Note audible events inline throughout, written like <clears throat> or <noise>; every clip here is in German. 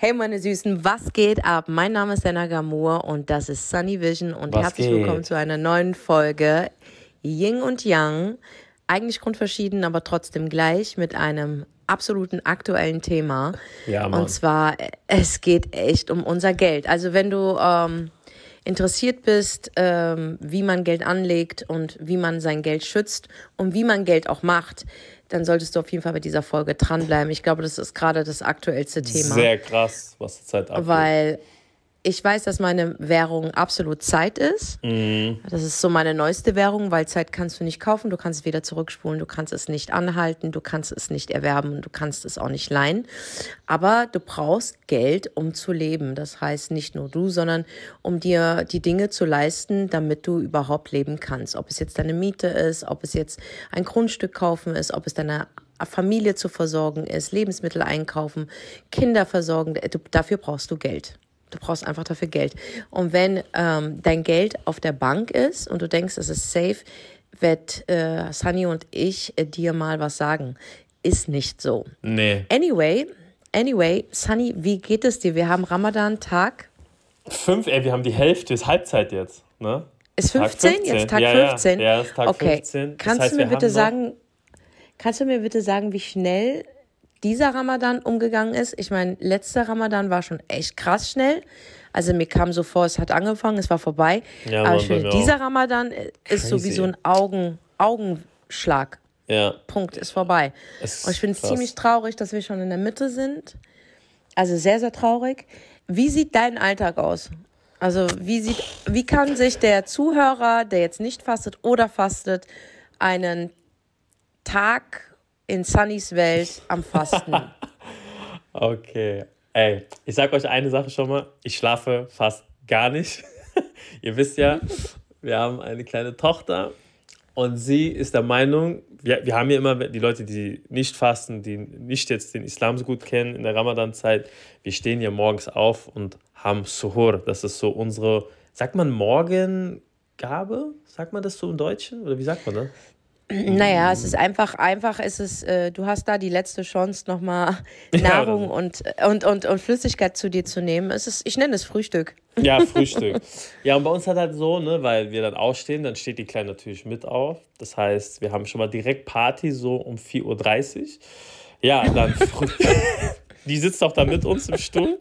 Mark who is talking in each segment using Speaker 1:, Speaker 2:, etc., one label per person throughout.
Speaker 1: Hey meine Süßen, was geht ab? Mein Name ist Senna Gamur und das ist Sunny Vision und
Speaker 2: Was
Speaker 1: herzlich
Speaker 2: geht?
Speaker 1: willkommen zu einer neuen Folge Ying und Yang. Eigentlich grundverschieden, aber trotzdem gleich mit einem absoluten aktuellen Thema.
Speaker 2: Ja, Mann.
Speaker 1: und zwar, es geht echt um unser Geld. Also wenn du ähm, interessiert bist, ähm, wie man Geld anlegt und wie man sein Geld schützt und wie man Geld auch macht, dann solltest du auf jeden Fall bei dieser Folge dranbleiben. Ich glaube, das ist gerade das aktuellste Thema.
Speaker 2: Sehr krass, was zurzeit abgeht.
Speaker 1: Weil ich weiß, dass meine Währung absolut Zeit ist.
Speaker 2: Mhm.
Speaker 1: Das ist so meine neueste Währung, weil Zeit kannst du nicht kaufen, du kannst es weder zurückspulen, du kannst es nicht anhalten, du kannst es nicht erwerben, du kannst es auch nicht leihen. Aber du brauchst Geld, um zu leben. Das heißt nicht nur du, sondern um dir die Dinge zu leisten, damit du überhaupt leben kannst. Ob es jetzt deine Miete ist, ob es jetzt ein Grundstück kaufen ist, ob es deine Familie zu versorgen ist, Lebensmittel einkaufen, Kinder versorgen, dafür brauchst du Geld. Du brauchst einfach dafür Geld. Und wenn ähm, dein Geld auf der Bank ist und du denkst, es ist safe, wird äh, Sunny und ich äh, dir mal was sagen. Ist nicht so.
Speaker 2: Nee.
Speaker 1: Anyway, anyway, Sunny, wie geht es dir? Wir haben Ramadan-Tag.
Speaker 2: Fünf, ey, wir haben die Hälfte, ist Halbzeit jetzt, ne?
Speaker 1: Ist
Speaker 2: Tag
Speaker 1: 15? Jetzt Tag
Speaker 2: ja, ja.
Speaker 1: 15?
Speaker 2: Ja, ist Tag
Speaker 1: okay.
Speaker 2: 15. Das
Speaker 1: Kannst
Speaker 2: heißt,
Speaker 1: du mir bitte sagen, kannst du mir bitte sagen, wie schnell dieser Ramadan umgegangen ist? Ich meine, letzter Ramadan war schon echt krass schnell. Also mir kam so vor, es hat angefangen, es war vorbei.
Speaker 2: Ja,
Speaker 1: Aber
Speaker 2: Mann,
Speaker 1: ich finde,
Speaker 2: mir auch.
Speaker 1: dieser Ramadan ist so wie so ein Augen, Augenschlag.
Speaker 2: Ja.
Speaker 1: Punkt, ist vorbei.
Speaker 2: Es
Speaker 1: Und ich finde es ziemlich traurig, dass wir schon in der Mitte sind. Also sehr, sehr traurig. Wie sieht dein Alltag aus? Also wie sieht, wie kann sich der Zuhörer, der jetzt nicht fastet oder fastet, einen Tag in Sunnys Welt am Fasten? <laughs>
Speaker 2: Okay. Ey, ich sag euch eine Sache schon mal. Ich schlafe fast gar nicht. <laughs> Ihr wisst ja, wir haben eine kleine Tochter und sie ist der Meinung, wir, wir haben ja immer die Leute, die nicht fasten, die nicht jetzt den Islam so gut kennen in der Ramadan-Zeit, wir stehen ja morgens auf und haben Suhur. Das ist so unsere, sagt man Morgengabe? Sagt man das so im Deutschen? Oder wie sagt man das?
Speaker 1: Naja, es ist einfach, einfach ist es, äh, du hast da die letzte Chance, nochmal <laughs> Nahrung und, und, und, und Flüssigkeit zu dir zu nehmen. Es ist, ich nenne es Frühstück.
Speaker 2: Ja, <laughs> Frühstück. ja, und bei uns hat halt so, ne, weil wir dann aufstehen, dann steht die Kleine natürlich mit auf. Das heißt, wir haben schon mal direkt Party so um 4.30 Uhr. Ja, dann früh. <laughs> die sitzt auch da mit uns im Stuhl.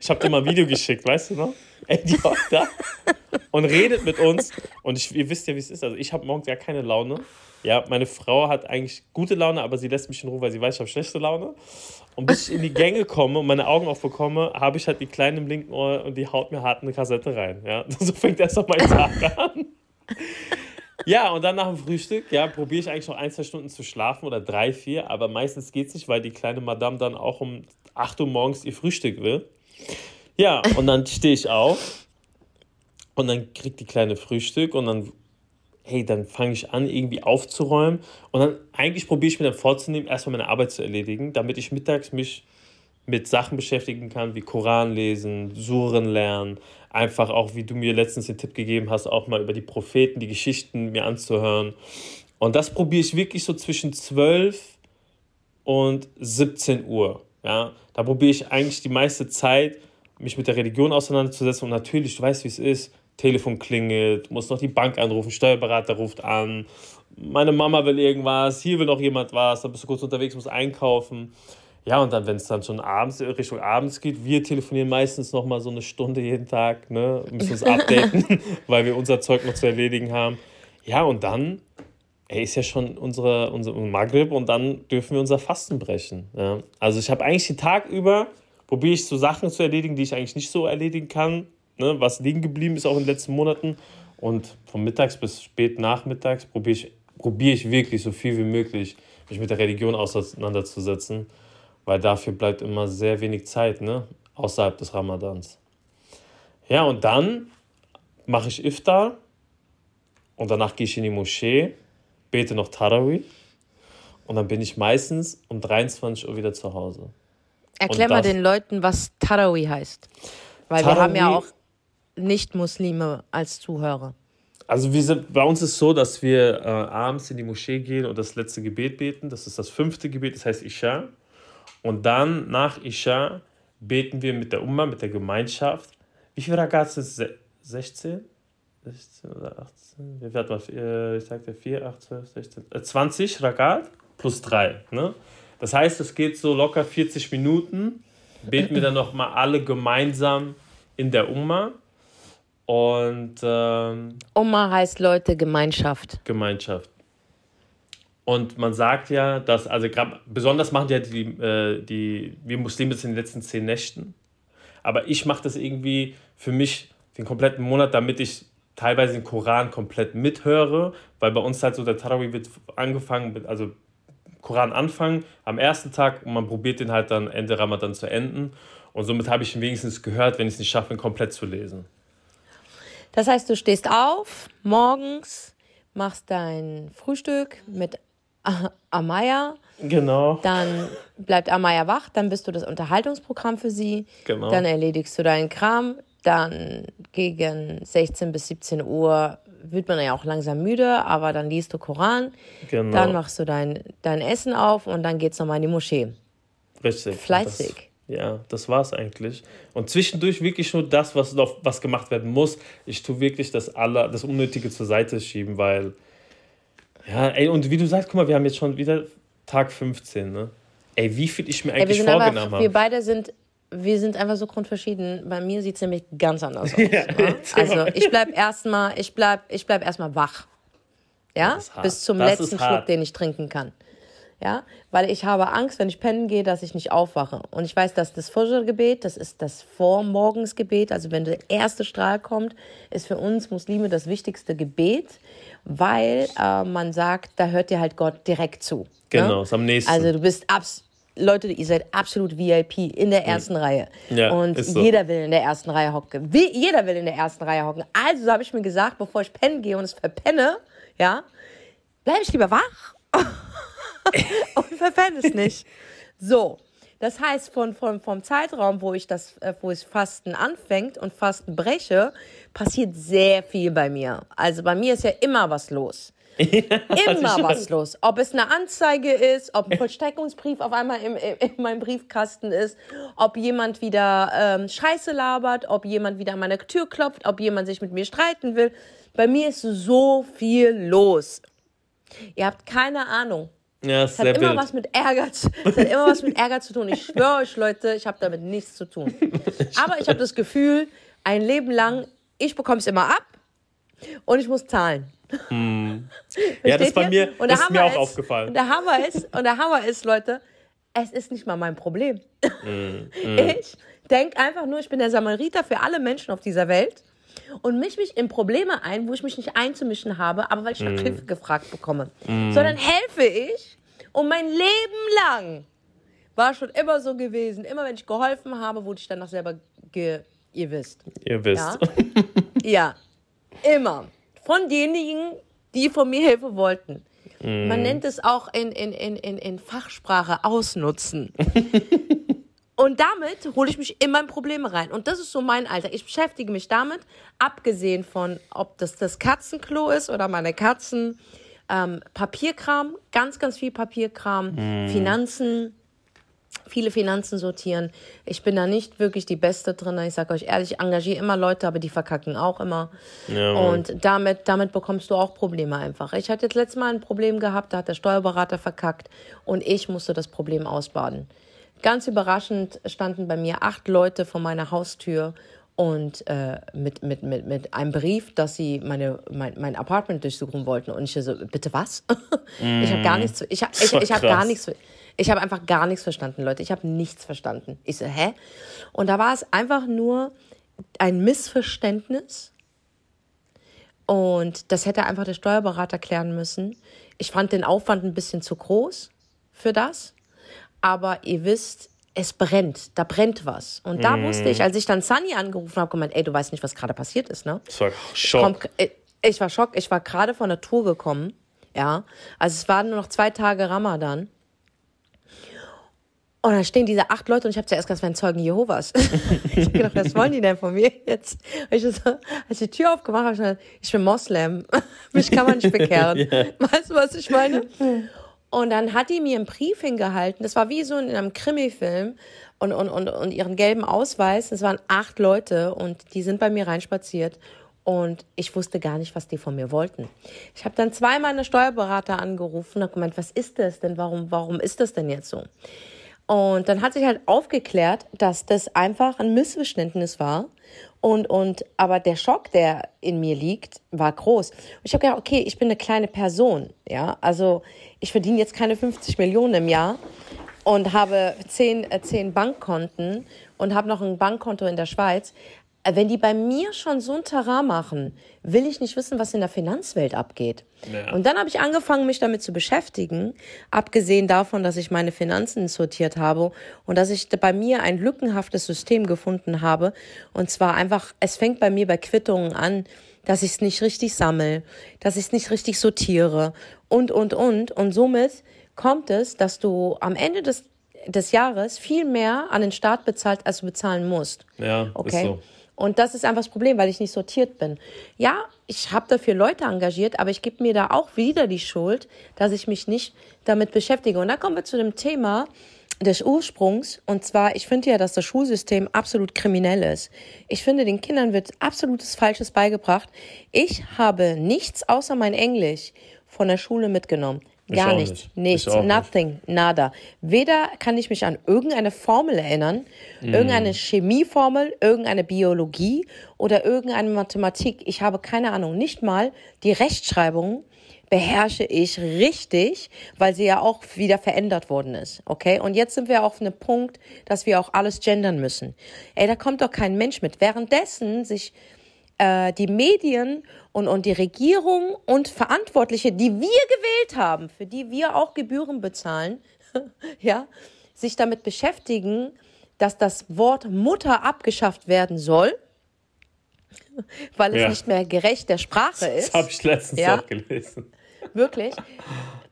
Speaker 2: Ich habe dir mal ein Video geschickt, weißt du noch? Da und redet mit uns. Und ich, ihr wisst ja, wie es ist. Also ich habe morgens gar keine Laune. Ja, meine Frau hat eigentlich gute Laune, aber sie lässt mich in Ruhe, weil sie weiß, ich habe schlechte Laune. Und bis ich in die Gänge komme und meine Augen aufbekomme, habe ich halt die Kleine im linken Ohr und die haut mir hart eine Kassette rein. Ja, <laughs> so fängt erst mal mein Tag an. Ja, und dann nach dem Frühstück, ja, probiere ich eigentlich noch ein, zwei Stunden zu schlafen oder drei, vier, aber meistens geht es nicht, weil die kleine Madame dann auch um 8 Uhr morgens ihr Frühstück will. Ja, und dann stehe ich auf und dann kriegt die kleine Frühstück und dann, hey, dann fange ich an, irgendwie aufzuräumen und dann eigentlich probiere ich mir dann vorzunehmen, erstmal meine Arbeit zu erledigen, damit ich mittags mich mit Sachen beschäftigen kann, wie Koran lesen, Suren lernen, einfach auch, wie du mir letztens den Tipp gegeben hast, auch mal über die Propheten, die Geschichten mir anzuhören. Und das probiere ich wirklich so zwischen 12 und 17 Uhr. Ja? Da probiere ich eigentlich die meiste Zeit, mich mit der Religion auseinanderzusetzen. Und natürlich, du weißt, wie es ist. Telefon klingelt, muss noch die Bank anrufen, Steuerberater ruft an, meine Mama will irgendwas, hier will noch jemand was, dann bist du kurz unterwegs, musst einkaufen. Ja, und dann, wenn es dann schon abends, Richtung abends geht, wir telefonieren meistens noch mal so eine Stunde jeden Tag, ne, müssen uns <laughs> updaten, <laughs> weil wir unser Zeug noch zu erledigen haben. Ja, und dann, ey, ist ja schon unsere, unser Maghrib und dann dürfen wir unser Fasten brechen. Ja. Also ich habe eigentlich den Tag über, probiere ich so Sachen zu erledigen, die ich eigentlich nicht so erledigen kann, ne, was liegen geblieben ist auch in den letzten Monaten. Und von mittags bis spät nachmittags probiere ich, probiere ich wirklich so viel wie möglich, mich mit der Religion auseinanderzusetzen, weil dafür bleibt immer sehr wenig Zeit, ne, außerhalb des Ramadans. Ja, und dann mache ich Iftar und danach gehe ich in die Moschee, bete noch Tarawih und dann bin ich meistens um 23 Uhr wieder zu Hause.
Speaker 1: Erklär mal den Leuten, was Tarawi heißt. Weil wir haben ja auch Nicht-Muslime als Zuhörer.
Speaker 2: Also wir sind, bei uns ist so, dass wir äh, abends in die Moschee gehen und das letzte Gebet beten. Das ist das fünfte Gebet, das heißt Isha. Und dann nach Isha beten wir mit der Umma, mit der Gemeinschaft. Wie viele Ragaz sind es? 16? 16 oder 18? Wie warte mal, ich sagte 4, 8, 12, 16. 20 Ragat plus 3. Ne? Das heißt, es geht so locker 40 Minuten. Beten wir dann nochmal alle gemeinsam in der Umma. Und. Ähm,
Speaker 1: Umma heißt Leute Gemeinschaft.
Speaker 2: Gemeinschaft. Und man sagt ja, dass, also grad, besonders machen ja die, äh, die, wir Muslime das in den letzten zehn Nächten. Aber ich mache das irgendwie für mich den kompletten Monat, damit ich teilweise den Koran komplett mithöre, weil bei uns halt so der Tarawih wird angefangen, also Koran anfangen am ersten Tag und man probiert den halt dann Ende Ramadan zu enden. Und somit habe ich ihn wenigstens gehört, wenn ich es nicht schaffe, ihn komplett zu lesen.
Speaker 1: Das heißt, du stehst auf morgens, machst dein Frühstück mit Amaya.
Speaker 2: Genau.
Speaker 1: Dann bleibt Amaya wach, dann bist du das Unterhaltungsprogramm für sie. Genau. Dann erledigst du deinen Kram. Dann gegen 16 bis 17 Uhr wird man ja auch langsam müde, aber dann liest du Koran. Genau. Dann machst du dein, dein Essen auf und dann geht's nochmal in die Moschee.
Speaker 2: Richtig. Fleißig. Das, ja, das war's eigentlich. Und zwischendurch wirklich nur das, was noch was gemacht werden muss. Ich tue wirklich das aller, das Unnötige zur Seite schieben, weil ja, ey, und wie du sagst, guck mal, wir haben jetzt schon wieder Tag 15, ne? Ey, wie viel ich mir eigentlich ey, vorgenommen habe.
Speaker 1: Wir beide sind, wir sind einfach so grundverschieden. Bei mir sieht es nämlich ganz anders <laughs> aus. ja, ne? Also ich bleib erstmal, ich bleib, ich bleib erstmal wach. Ja? Bis zum das letzten Schluck, den ich trinken kann. Ja, weil ich habe Angst, wenn ich pennen gehe, dass ich nicht aufwache. Und ich weiß, dass das Fajr-Gebet, das ist das Vormorgensgebet, also wenn der erste Strahl kommt, ist für uns Muslime das wichtigste Gebet weil äh, man sagt, da hört dir halt Gott direkt zu. Ne?
Speaker 2: Genau, ne? ist am nächsten.
Speaker 1: Also du bist abs Leute, ihr seid absolut VIP in der ersten mhm. Reihe. Ja, und so. jeder will in der ersten Reihe hocken. Wie, jeder will in der ersten Reihe hocken. Also habe ich mir gesagt, bevor ich pennen gehe und es verpenne, ja, bleibe ich lieber wach <laughs> und verpenne es nicht. So, das heißt, von, von, vom Zeitraum, wo ich das, äh, wo es Fasten anfängt und Fasten breche, passiert sehr viel bei mir. Also bei mir ist ja immer was los. <laughs> immer was los. Ob es eine Anzeige ist, ob ein Vollstreckungsbrief auf einmal im, in meinem Briefkasten ist, ob jemand wieder ähm, Scheiße labert, ob jemand wieder an meine Tür klopft, ob jemand sich mit mir streiten will. Bei mir ist so viel los. Ihr habt keine Ahnung. Ja, es hat immer wild. was mit Ärger, zu, es hat immer was mit Ärger zu tun. Ich schwöre euch, Leute, ich habe damit nichts zu tun. Aber ich habe das Gefühl, ein Leben lang, ich bekomme es immer ab und ich muss zahlen.
Speaker 2: Hm. <laughs> Ja, das bei mir, und ist mir auch ist, aufgefallen.
Speaker 1: Und der Hammer ist, und der Hammer ist, Leute, es ist nicht mal mein Problem. Mm, mm. <laughs> Ich denke einfach nur, ich bin der Samariter für alle Menschen auf dieser Welt und misch mich in Probleme ein, wo ich mich nicht einzumischen habe, aber weil ich nach mm. Hilfe gefragt bekomme. Mm. Sondern helfe ich und mein Leben lang war schon immer so gewesen. Immer wenn ich geholfen habe, wurde ich danach selber ge... Ihr wisst.
Speaker 2: Ihr wisst.
Speaker 1: Ja, <laughs> ja. immer. Von denjenigen, die von mir Hilfe wollten. Mm. Man nennt es auch in, in, in, in, in Fachsprache ausnutzen. <laughs> Und damit hole ich mich immer in Probleme rein. Und das ist so mein Alter. Ich beschäftige mich damit, abgesehen von, ob das das Katzenklo ist oder meine Katzen. Ähm, Papierkram, ganz, ganz viel Papierkram, mm. Finanzen, viele Finanzen sortieren. Ich bin da nicht wirklich die Beste drin. Ich sage euch ehrlich, ich engagiere immer Leute, aber die verkacken auch immer. Ja, und damit, damit bekommst du auch Probleme einfach. Ich hatte jetzt letztes Mal ein Problem gehabt, da hat der Steuerberater verkackt und ich musste das Problem ausbaden. Ganz überraschend standen bei mir acht Leute vor meiner Haustür und äh, mit, mit, mit, mit einem Brief, dass sie meine, mein, mein Apartment durchsuchen wollten. Und ich so, bitte was? Mm. Ich habe gar nichts, ich habe ich, ich hab gar nichts, ich habe einfach gar nichts verstanden, Leute. Ich habe nichts verstanden. Ich so, hä? Und da war es einfach nur ein Missverständnis. Und das hätte einfach der Steuerberater klären müssen. Ich fand den Aufwand ein bisschen zu groß für das aber ihr wisst, es brennt, da brennt was. Und da mm. wusste ich, als ich dann Sunny angerufen habe, gemeint, ey, du weißt nicht, was gerade passiert ist, ne?
Speaker 2: Das war Schock.
Speaker 1: Ich, komm, ich war Schock, ich war gerade von der Tour gekommen, ja. Also es waren nur noch zwei Tage Ramadan. Und dann stehen diese acht Leute und ich habe zuerst gesagt, es wären Zeugen Jehovas. <laughs> ich habe gedacht, was wollen die denn von mir jetzt? Ich so, als ich die Tür aufgemacht habe, ich gesagt, ich bin Moslem. <laughs> Mich kann man nicht bekehren. <laughs> yeah. Weißt du, was ich meine? Und dann hat die mir einen Brief hingehalten. Das war wie so in einem Krimi-Film, und, und, und, und ihren gelben Ausweis. Es waren acht Leute und die sind bei mir reinspaziert. Und ich wusste gar nicht, was die von mir wollten. Ich habe dann zweimal eine Steuerberater angerufen und gemeint, was ist das denn? Warum, warum ist das denn jetzt so? Und dann hat sich halt aufgeklärt, dass das einfach ein Missverständnis war. Und, und, aber der Schock, der in mir liegt, war groß. Und ich habe gedacht, okay, ich bin eine kleine Person, ja. Also, ich verdiene jetzt keine 50 Millionen im Jahr und habe zehn, äh, zehn Bankkonten und habe noch ein Bankkonto in der Schweiz. Äh, wenn die bei mir schon so ein Terrain machen, will ich nicht wissen, was in der Finanzwelt abgeht. Ja. Und dann habe ich angefangen, mich damit zu beschäftigen, abgesehen davon, dass ich meine Finanzen sortiert habe und dass ich bei mir ein lückenhaftes System gefunden habe. Und zwar einfach, es fängt bei mir bei Quittungen an, dass ich es nicht richtig sammle, dass ich es nicht richtig sortiere und, und, und. Und somit kommt es, dass du am Ende des, des Jahres viel mehr an den Staat bezahlt, als du bezahlen musst.
Speaker 2: Ja, okay. ist so.
Speaker 1: Und das ist einfach das Problem, weil ich nicht sortiert bin. Ja, ich habe dafür Leute engagiert, aber ich gebe mir da auch wieder die Schuld, dass ich mich nicht damit beschäftige. Und da kommen wir zu dem Thema des Ursprungs. Und zwar, ich finde ja, dass das Schulsystem absolut kriminell ist. Ich finde, den Kindern wird absolutes Falsches beigebracht. Ich habe nichts außer mein Englisch von der Schule mitgenommen. Gar nichts. Nicht. Nichts. Nothing. Nicht. Nada. Weder kann ich mich an irgendeine Formel erinnern, mm. irgendeine Chemieformel, irgendeine Biologie oder irgendeine Mathematik. Ich habe keine Ahnung. Nicht mal die Rechtschreibung beherrsche ich richtig, weil sie ja auch wieder verändert worden ist. Okay? Und jetzt sind wir auf einem Punkt, dass wir auch alles gendern müssen. Ey, da kommt doch kein Mensch mit. Währenddessen sich äh, die Medien und, und die Regierung und Verantwortliche, die wir gewählt haben, für die wir auch Gebühren bezahlen, <laughs> ja, sich damit beschäftigen, dass das Wort Mutter abgeschafft werden soll, <laughs> weil es ja. nicht mehr gerecht der Sprache ist.
Speaker 2: Das habe ich letztens ja. auch gelesen.
Speaker 1: Wirklich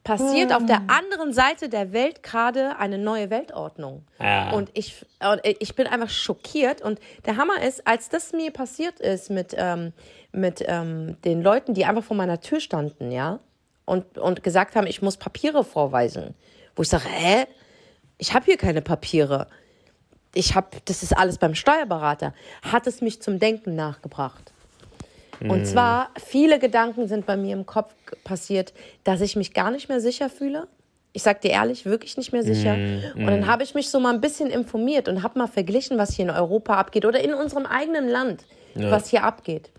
Speaker 1: passiert auf der anderen Seite der Welt gerade eine neue Weltordnung. Ja. Und ich, ich bin einfach schockiert. Und der Hammer ist, als das mir passiert ist mit, ähm, mit ähm, den Leuten, die einfach vor meiner Tür standen, ja, und, und gesagt haben, ich muss Papiere vorweisen, wo ich sage, hä? Ich habe hier keine Papiere. Ich habe, das ist alles beim Steuerberater. Hat es mich zum Denken nachgebracht. Und zwar, viele Gedanken sind bei mir im Kopf passiert, dass ich mich gar nicht mehr sicher fühle. Ich sag dir ehrlich, wirklich nicht mehr sicher. Mm, mm. Und dann habe ich mich so mal ein bisschen informiert und habe mal verglichen, was hier in Europa abgeht oder in unserem eigenen Land, ja. was hier abgeht.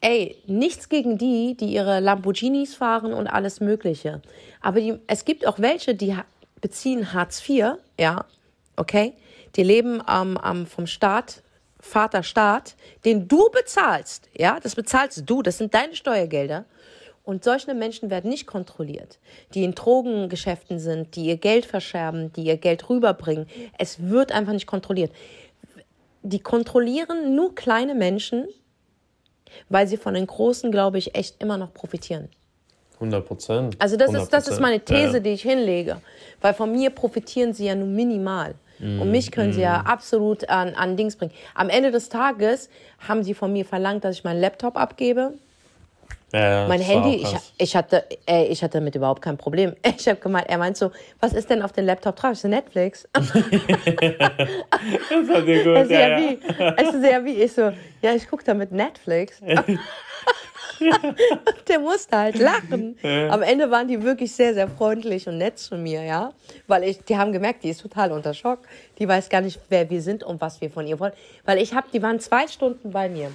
Speaker 1: Ey, nichts gegen die, die ihre Lamborghinis fahren und alles Mögliche. Aber die, es gibt auch welche, die beziehen Hartz IV, ja, okay? Die leben ähm, ähm, vom Staat Vater Staat, den du bezahlst, ja, das bezahlst du, das sind deine Steuergelder. Und solche Menschen werden nicht kontrolliert, die in Drogengeschäften sind, die ihr Geld verscherben, die ihr Geld rüberbringen. Es wird einfach nicht kontrolliert. Die kontrollieren nur kleine Menschen, weil sie von den Großen, glaube ich, echt immer noch profitieren.
Speaker 2: 100 Prozent.
Speaker 1: Also das, Ist, das ist meine These, ja. die ich hinlege. Weil von mir profitieren sie ja nur minimal. Mm, und mich können mm. sie ja mm. absolut an, an Dings bringen. Am Ende des Tages haben sie von mir verlangt, dass ich meinen Laptop abgebe. Ja, mein Handy, ich, ich, hatte, ey, ich hatte damit überhaupt kein Problem. <laughs> Ich habe gemeint, er meint so, was ist denn auf dem Laptop drauf? Ich so, Netflix. <laughs> <laughs> das war dir gut, ja, ja. Wie, ich so, ja, wie? Ich so, ja, ich gucke damit Netflix. <laughs> der musste halt lachen. Am Ende waren die wirklich sehr, sehr freundlich und nett zu mir, ja. Weil ich, die haben gemerkt, die ist total unter Schock. Die weiß gar nicht, wer wir sind und was wir von ihr wollen. Weil ich habe, die waren zwei Stunden bei mir.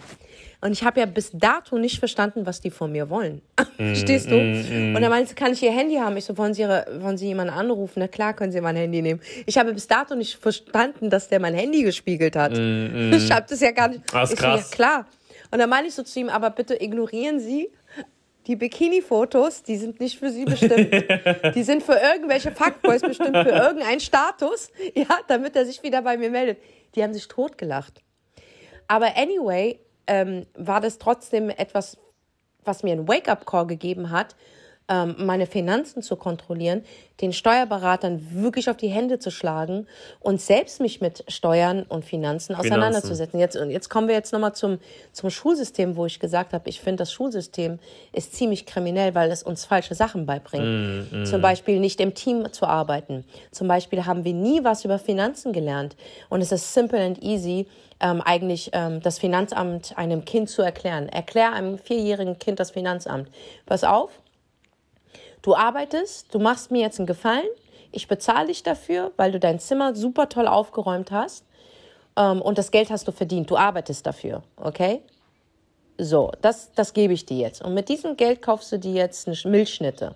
Speaker 1: Und ich habe ja bis dato nicht verstanden, was die von mir wollen. <laughs> Mm, Stehst du? Mm, mm. Und er meinte, kann ich ihr Handy haben? Ich so, wollen Sie, ihre, wollen Sie jemanden anrufen? Na klar, können Sie mein Handy nehmen. Ich habe bis dato nicht verstanden, dass der mein Handy gespiegelt hat. Mm, mm. <laughs> Ich habe das ja gar nicht.
Speaker 2: Das ist krass.
Speaker 1: So, ja, klar. Und dann meine ich so zu ihm, aber bitte ignorieren Sie die Bikini-Fotos, die sind nicht für Sie bestimmt. <laughs> die sind für irgendwelche Fuckboys bestimmt, für irgendeinen Status, ja, damit er sich wieder bei mir meldet. Die haben sich totgelacht. Aber anyway, ähm, war das trotzdem etwas, was mir einen Wake-up-Call gegeben hat, ähm, meine Finanzen zu kontrollieren, den Steuerberatern wirklich auf die Hände zu schlagen und selbst mich mit Steuern und Finanzen auseinanderzusetzen. Jetzt, und jetzt kommen wir jetzt nochmal zum, zum Schulsystem, wo ich gesagt habe, ich finde, das Schulsystem ist ziemlich kriminell, weil es uns falsche Sachen beibringt. Mm, mm. Zum Beispiel nicht im Team zu arbeiten. Zum Beispiel haben wir nie was über Finanzen gelernt. Und es ist simple and easy, ähm, eigentlich ähm, das Finanzamt einem Kind zu erklären. Erklär einem vierjährigen Kind das Finanzamt. Pass auf, du arbeitest, du machst mir jetzt einen Gefallen, ich bezahle dich dafür, weil du dein Zimmer super toll aufgeräumt hast ähm, und das Geld hast du verdient, du arbeitest dafür, okay? So, das, das gebe ich dir jetzt. Und mit diesem Geld kaufst du dir jetzt eine Milchschnitte.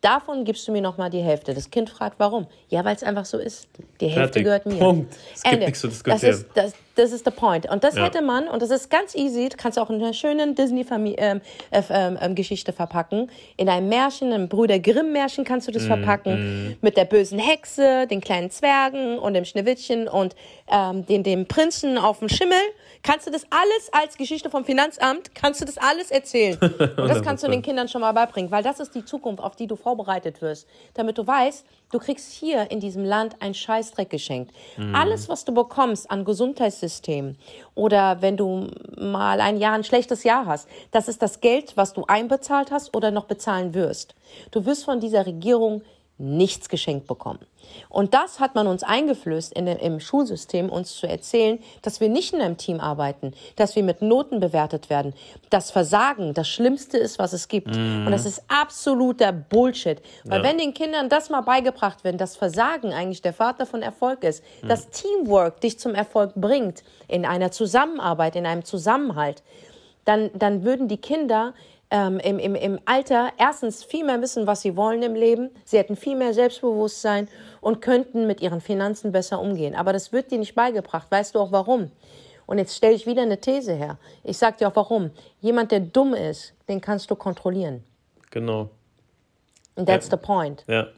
Speaker 1: Davon gibst du mir noch mal die Hälfte. Das Kind fragt, warum? Ja, weil es einfach so ist. Die Hälfte Fertig. gehört mir. Punkt. Es gibt Ende. nichts zu diskutieren. Das ist, das, das ist der Point. Und das ja. hätte man, und das ist ganz easy, du kannst auch in einer schönen Disney-Geschichte ähm, ähm, ähm, verpacken. In einem Märchen, einem Brüder Grimm-Märchen kannst du das mm, verpacken. Mm. Mit der bösen Hexe, den kleinen Zwergen und dem Schneewittchen und ähm, den, dem Prinzen auf dem Schimmel. Kannst du das alles als Geschichte vom Finanzamt, kannst du das alles erzählen. <laughs> Und das kannst du den Kindern schon mal beibringen, weil das ist die Zukunft, auf die du vorbereitet wirst. Damit du weißt, du kriegst hier in diesem Land ein Scheißdreck geschenkt. Mm. Alles, was du bekommst an Gesundheitssystem oder wenn du mal ein Jahr ein schlechtes Jahr hast, das ist das Geld, was du einbezahlt hast oder noch bezahlen wirst. Du wirst von dieser Regierung nichts geschenkt bekommen. Und das hat man uns eingeflößt in, im Schulsystem, uns zu erzählen, dass wir nicht in einem Team arbeiten, dass wir mit Noten bewertet werden, dass Versagen das Schlimmste ist, was es gibt. Mhm. Und das ist absoluter Bullshit. Weil ja. wenn den Kindern das mal beigebracht wird, dass Versagen eigentlich der Vater von Erfolg ist, mhm. dass Teamwork dich zum Erfolg bringt, in einer Zusammenarbeit, in einem Zusammenhalt, dann, dann würden die Kinder ähm, im, im, im Alter erstens viel mehr wissen, was sie wollen im Leben. Sie hätten viel mehr Selbstbewusstsein und könnten mit ihren Finanzen besser umgehen. Aber das wird dir nicht beigebracht. Weißt du auch warum? Und jetzt stelle ich wieder eine These her. Ich sage dir auch warum. Jemand, der dumm ist, den kannst du kontrollieren.
Speaker 2: Genau.
Speaker 1: And that's ja. the point.
Speaker 2: Ja.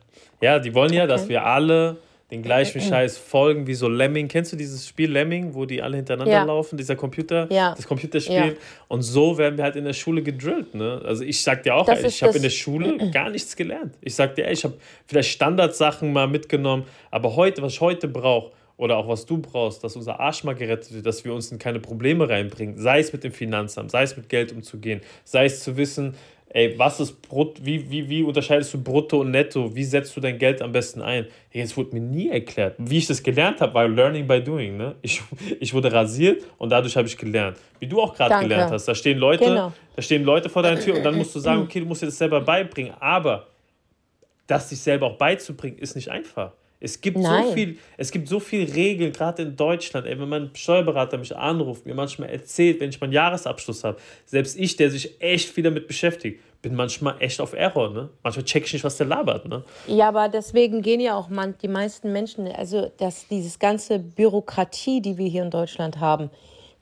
Speaker 2: ja, die wollen ja, okay. dass wir alle den gleichen Scheiß folgen wie so Lemming. Kennst du dieses Spiel Lemming, wo die alle hintereinander ja. laufen, dieser Computer, ja. das Computerspiel? Ja. Und so werden wir halt in der Schule gedrillt. Ne? Also ich sag dir auch, ich habe in der Schule gar nichts gelernt. Ich sag dir, ich habe vielleicht Standardsachen mal mitgenommen, aber heute, was ich heute brauche, oder auch was du brauchst, dass unser Arsch mal gerettet wird, dass wir uns in keine Probleme reinbringen, sei es mit dem Finanzamt, sei es mit Geld umzugehen, sei es zu wissen, ey, was ist Brutto, wie, wie, wie unterscheidest du Brutto und Netto? Wie setzt du dein Geld am besten ein? Es wurde mir nie erklärt. Wie ich das gelernt habe, war Learning by Doing. Ne? Ich, <laughs> ich wurde rasiert und dadurch habe ich gelernt. Wie du auch gerade gelernt hast. Da stehen Leute, genau. da stehen Leute vor deiner Tür und dann musst du sagen, okay, du musst dir das selber beibringen. Aber das sich selber auch beizubringen, ist nicht einfach. Es gibt Nein. so viel, es gibt so viel Regeln, gerade in Deutschland. Ey, wenn mein Steuerberater mich anruft, mir manchmal erzählt, wenn ich meinen Jahresabschluss habe, selbst ich, der sich echt viel damit beschäftigt, bin manchmal echt auf Error. Ne? Manchmal check ich nicht, was der labert. Ne?
Speaker 1: Ja, aber deswegen gehen ja auch man, die meisten Menschen, also dass dieses ganze Bürokratie, die wir hier in Deutschland haben,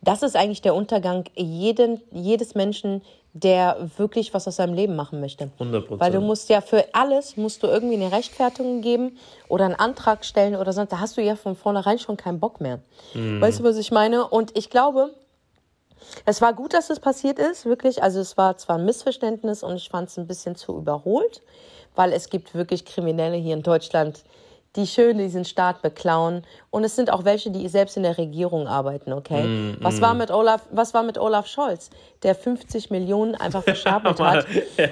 Speaker 1: das ist eigentlich der Untergang jeden, jedes Menschen, der wirklich was aus seinem Leben machen möchte. 100%. Weil du musst ja für alles, musst du irgendwie eine Rechtfertigung geben oder einen Antrag stellen oder sonst, da hast du ja von vornherein schon keinen Bock mehr. Mm. Weißt du, was ich meine? Und ich glaube, es war gut, dass es passiert ist, wirklich. Also es war zwar ein Missverständnis und ich fand es ein bisschen zu überholt, weil es gibt wirklich Kriminelle hier in Deutschland, die schön diesen Staat beklauen. Und es sind auch welche, die selbst in der Regierung arbeiten, okay? Mm, was, mm. War mit Olaf, was war mit Olaf Scholz, der 50 Millionen einfach verschabelt <laughs> hat?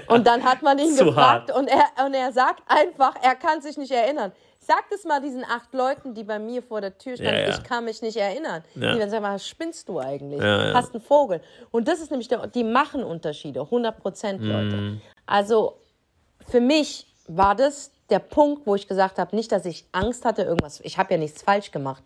Speaker 1: Und dann hat man ihn gefragt und er, und er sagt einfach, er kann sich nicht erinnern. Sag das mal diesen acht Leuten, die bei mir vor der Tür standen, ja, ja. ich kann mich nicht erinnern. Ja. Die werden sagen, was spinnst du eigentlich? Hast einen Vogel. Und das ist nämlich, der, die machen Unterschiede, 100 Prozent, Leute. Mm. Also für mich war das der Punkt, wo ich gesagt habe, nicht, dass ich Angst hatte, irgendwas, ich habe ja nichts falsch gemacht.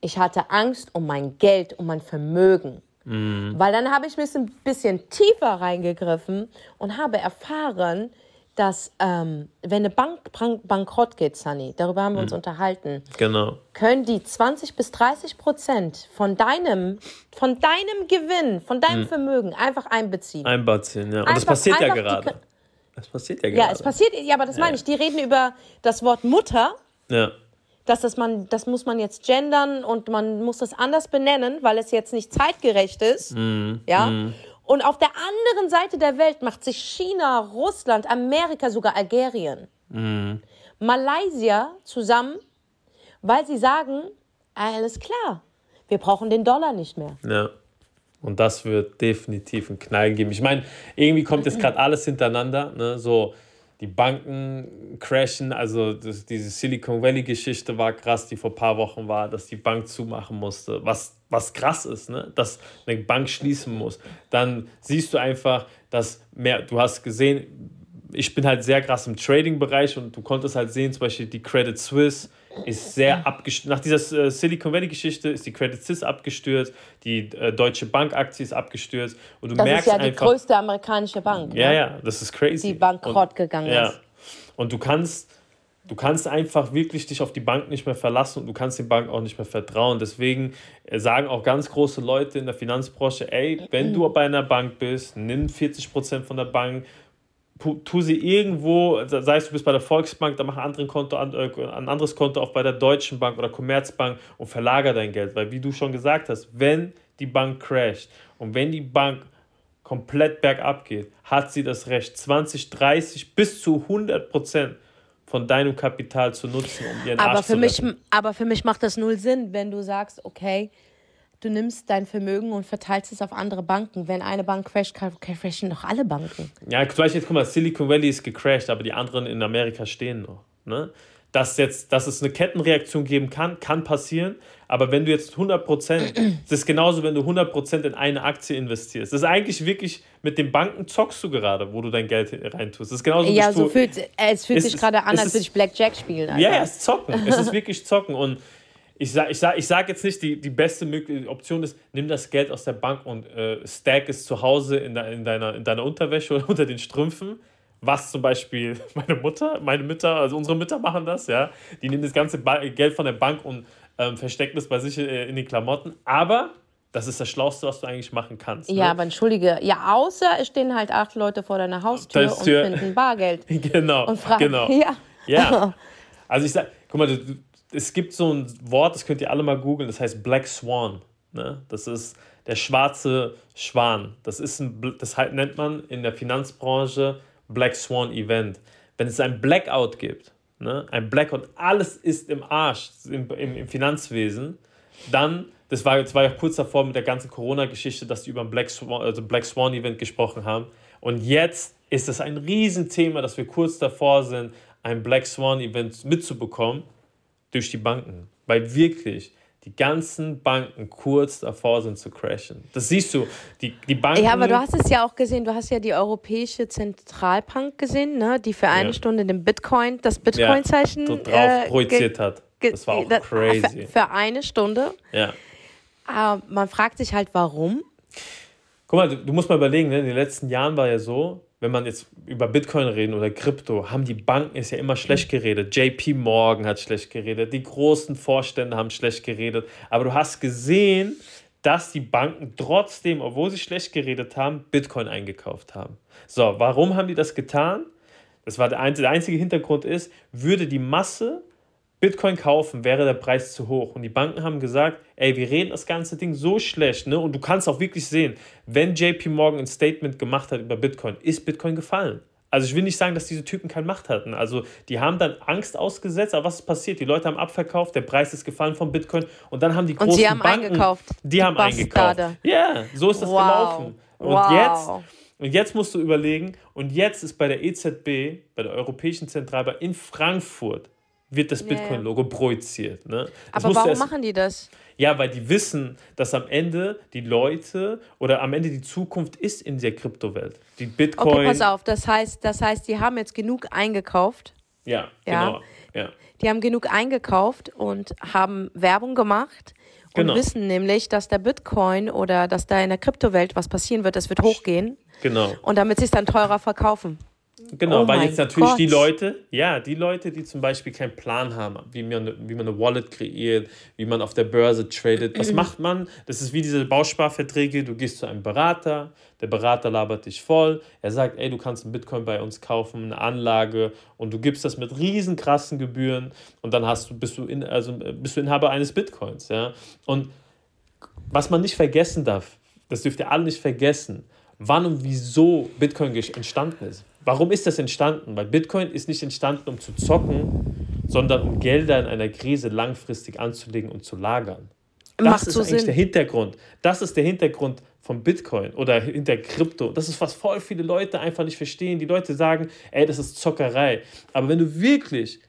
Speaker 1: Ich hatte Angst um mein Geld, um mein Vermögen. Mhm. Weil dann habe ich ein bisschen, tiefer reingegriffen und habe erfahren, dass ähm, wenn eine Bank bank bankrott geht, Sunny, darüber haben wir uns mhm. unterhalten,
Speaker 2: genau.
Speaker 1: können die 20 bis 30 Prozent von deinem, von deinem Gewinn, von deinem mhm. Vermögen einfach einbeziehen.
Speaker 2: Einbeziehen, ja. Und einfach, das passiert ja gerade. Das passiert ja gerade.
Speaker 1: Ja, es passiert, ja, aber das meine ich. Die reden über das Wort Mutter.
Speaker 2: Ja.
Speaker 1: Dass das, man, das muss man jetzt gendern und man muss das anders benennen, weil es jetzt nicht zeitgerecht ist.
Speaker 2: Mm,
Speaker 1: ja.
Speaker 2: Mm.
Speaker 1: Und auf der anderen Seite der Welt macht sich China, Russland, Amerika, sogar Algerien, mhm. Malaysia zusammen, weil sie sagen, alles klar, wir brauchen den Dollar nicht mehr.
Speaker 2: Ja. Und das wird definitiv einen Knall geben. Ich meine, irgendwie kommt jetzt gerade alles hintereinander. Ne? So, die Banken crashen. Also das, diese Silicon Valley-Geschichte war krass, die vor ein paar Wochen war, dass die Bank zumachen musste. Was, was krass ist, ne? dass eine Bank schließen muss. Dann siehst du einfach, dass mehr, du hast gesehen, ich bin halt sehr krass im Trading-Bereich und du konntest halt sehen, zum Beispiel die Credit Suisse ist sehr abgestürzt. Nach dieser äh, Silicon Valley-Geschichte ist die Credit Suisse abgestürzt, die äh, Deutsche Bank-Aktie ist abgestürzt. Und du
Speaker 1: das
Speaker 2: merkst
Speaker 1: ist ja die einfach, größte amerikanische Bank.
Speaker 2: Ja, ne? ja, das ist crazy.
Speaker 1: Die bankrott gegangen
Speaker 2: ja. ist. Und du kannst, du kannst einfach wirklich dich auf die Bank nicht mehr verlassen und du kannst den Bank auch nicht mehr vertrauen. Deswegen äh, sagen auch ganz große Leute in der Finanzbranche, ey, wenn du bei einer Bank bist, nimm 40% von der Bank, tu sie irgendwo, sei es du bist bei der Volksbank, dann mach ein, anderen Konto, äh, ein anderes Konto auch bei der Deutschen Bank oder Commerzbank und verlager dein Geld. Weil, wie du schon gesagt hast, wenn die Bank crasht und wenn die Bank komplett bergab geht, hat sie das Recht, 20, 30 bis zu 100 Prozent von deinem Kapital zu nutzen, um ihren
Speaker 1: aber
Speaker 2: Arsch
Speaker 1: für zu mich, Aber für mich macht das null Sinn, wenn du sagst, okay, du nimmst dein Vermögen und verteilst es auf andere Banken. Wenn eine Bank crasht, crashen doch alle Banken.
Speaker 2: Ja, zum Beispiel, guck mal, Silicon Valley ist gecrashed, aber die anderen in Amerika stehen noch. Ne? Dass, jetzt, dass es eine Kettenreaktion geben kann, kann passieren. Aber wenn du jetzt 100%, <clears throat> das ist genauso, wenn du 100% in eine Aktie investierst. Das ist eigentlich wirklich, mit den Banken zockst du gerade, wo du dein Geld reintust. Das ist genauso,
Speaker 1: ja, so fühlt, es fühlt sich gerade an, als würde ich Blackjack spielen.
Speaker 2: Alter. Ja, es ist zocken. es ist <laughs> wirklich zocken. Und ich sage ich sag, ich sag jetzt nicht, die, die beste Option ist, nimm das Geld aus der Bank und äh, stack es zu Hause in, de, in, deiner, in deiner Unterwäsche oder <laughs> unter den Strümpfen. Was zum Beispiel <laughs> meine Mutter, meine Mütter, also unsere Mütter machen das, ja. Die nehmen das ganze ba Geld von der Bank und ähm, verstecken es bei sich äh, in die Klamotten. Aber das ist das Schlauste, was du eigentlich machen kannst.
Speaker 1: Ja, ne? aber entschuldige. Ja, außer es stehen halt acht Leute vor deiner Haustür und finden Bargeld. <laughs>
Speaker 2: genau.
Speaker 1: Und fragen,
Speaker 2: genau.
Speaker 1: Ja.
Speaker 2: ja. Also ich sag, guck mal, du, es gibt so ein Wort, das könnt ihr alle mal googeln, das heißt Black Swan. Ne? Das ist der schwarze Schwan. Das, ist ein, das nennt man in der Finanzbranche Black Swan Event. Wenn es ein Blackout gibt, ne? ein Blackout, alles ist im Arsch im, im, im Finanzwesen, dann, das war, das war ja kurz davor mit der ganzen Corona-Geschichte, dass die über ein Black Swan, also Black Swan Event gesprochen haben. Und jetzt ist es ein Riesenthema, dass wir kurz davor sind, ein Black Swan Event mitzubekommen durch die Banken. Weil wirklich die ganzen Banken kurz davor sind zu crashen. Das siehst du. Die, die Banken.
Speaker 1: Ja, aber du hast es ja auch gesehen. Du hast ja die Europäische Zentralbank gesehen, ne? die für eine ja. Stunde den Bitcoin, das Bitcoin-Zeichen
Speaker 2: ja, drauf äh, projiziert hat. Das war auch crazy.
Speaker 1: Für, für eine Stunde.
Speaker 2: Ja.
Speaker 1: Aber man fragt sich halt, warum.
Speaker 2: Guck mal, du, du musst mal überlegen, ne? in den letzten Jahren war ja so, wenn man jetzt über Bitcoin reden oder Krypto, haben die Banken es ja immer schlecht geredet. JP Morgan hat schlecht geredet, die großen Vorstände haben schlecht geredet. Aber du hast gesehen, dass die Banken trotzdem, obwohl sie schlecht geredet haben, Bitcoin eingekauft haben. So, warum haben die das getan? Das war der einzige Hintergrund ist, würde die Masse Bitcoin kaufen, wäre der Preis zu hoch. Und die Banken haben gesagt, ey, wir reden das ganze Ding so schlecht, ne? Und du kannst auch wirklich sehen, wenn JP Morgan ein Statement gemacht hat über Bitcoin, ist Bitcoin gefallen. Also ich will nicht sagen, dass diese Typen keine Macht hatten. Also die haben dann Angst ausgesetzt, aber was ist passiert? Die Leute haben abverkauft, der Preis ist gefallen von Bitcoin und dann haben die großen
Speaker 1: und sie haben
Speaker 2: Banken,
Speaker 1: eingekauft.
Speaker 2: Die, die haben eingekauft. Ja, so ist das wow. gelaufen. Und wow. jetzt und jetzt musst du überlegen, und jetzt ist bei der EZB, bei der Europäischen Zentralbank in Frankfurt, wird das Bitcoin-Logo projiziert. Ne?
Speaker 1: Aber warum erst, machen die das?
Speaker 2: Ja, weil die wissen, dass am Ende die Leute oder am Ende die Zukunft ist in der Kryptowelt. Die Bitcoin. Okay,
Speaker 1: pass auf, das heißt, das heißt, die haben jetzt genug eingekauft.
Speaker 2: Ja, ja. genau. Ja.
Speaker 1: Die haben genug eingekauft und haben Werbung gemacht und genau. wissen nämlich, dass der Bitcoin oder dass da in der Kryptowelt was passieren wird, das wird hochgehen.
Speaker 2: Genau.
Speaker 1: Und damit sie es dann teurer verkaufen.
Speaker 2: Genau, oh weil jetzt natürlich Gott. die Leute, ja, die Leute, die zum Beispiel keinen Plan haben, wie man, wie man eine Wallet kreiert, wie man auf der Börse tradet, was macht man? Das ist wie diese Bausparverträge, du gehst zu einem Berater, der Berater labert dich voll, er sagt, ey, du kannst einen Bitcoin bei uns kaufen, eine Anlage und du gibst das mit riesen krassen Gebühren und dann hast du, bist du, in, also bist du Inhaber eines Bitcoins, ja. Und was man nicht vergessen darf, das dürft ihr alle nicht vergessen, wann und wieso Bitcoin entstanden ist. Warum ist das entstanden? Weil Bitcoin ist nicht entstanden, um zu zocken, sondern um Gelder in einer Krise langfristig anzulegen und zu lagern. Das Macht ist so eigentlich Sinn. der Hintergrund. Das ist der Hintergrund von Bitcoin oder hinter Krypto. Das ist, was voll viele Leute einfach nicht verstehen. Die Leute sagen, ey, das ist Zockerei. Aber wenn du wirklich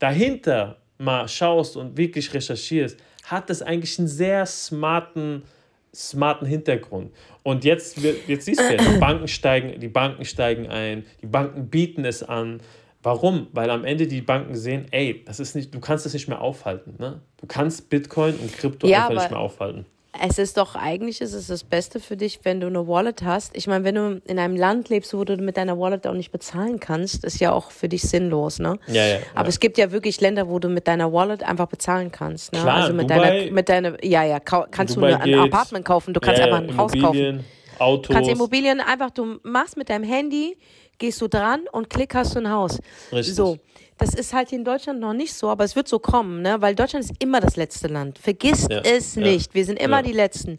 Speaker 2: dahinter mal schaust und wirklich recherchierst, hat das eigentlich einen sehr smarten, smarten Hintergrund. Und jetzt, jetzt siehst du ja, die Banken steigen, die Banken steigen ein, die Banken bieten es an. Warum? Weil am Ende die Banken sehen, ey, das ist nicht, du kannst das nicht mehr aufhalten. Ne? Du kannst Bitcoin und Krypto ja, einfach nicht mehr aufhalten
Speaker 1: es ist doch eigentlich ist es das Beste für dich, wenn du eine Wallet hast. Ich meine, wenn du in einem Land lebst, wo du mit deiner Wallet auch nicht bezahlen kannst, ist ja auch für dich sinnlos, ne? Ja, ja. Aber ja. es gibt ja wirklich Länder, wo du mit deiner Wallet einfach bezahlen kannst, ne? Klar, also mit Dubai, deiner mit deiner ja, ja, kannst du ein Apartment kaufen, du kannst ja, einfach ein Haus kaufen. Autos. Du kannst Immobilien einfach du machst mit deinem Handy, gehst du dran und klick hast du ein Haus. Richtig. So. Das ist halt in Deutschland noch nicht so, aber es wird so kommen, ne? weil Deutschland ist immer das letzte Land. Vergisst ja, es nicht. Ja, Wir sind immer ja. die Letzten.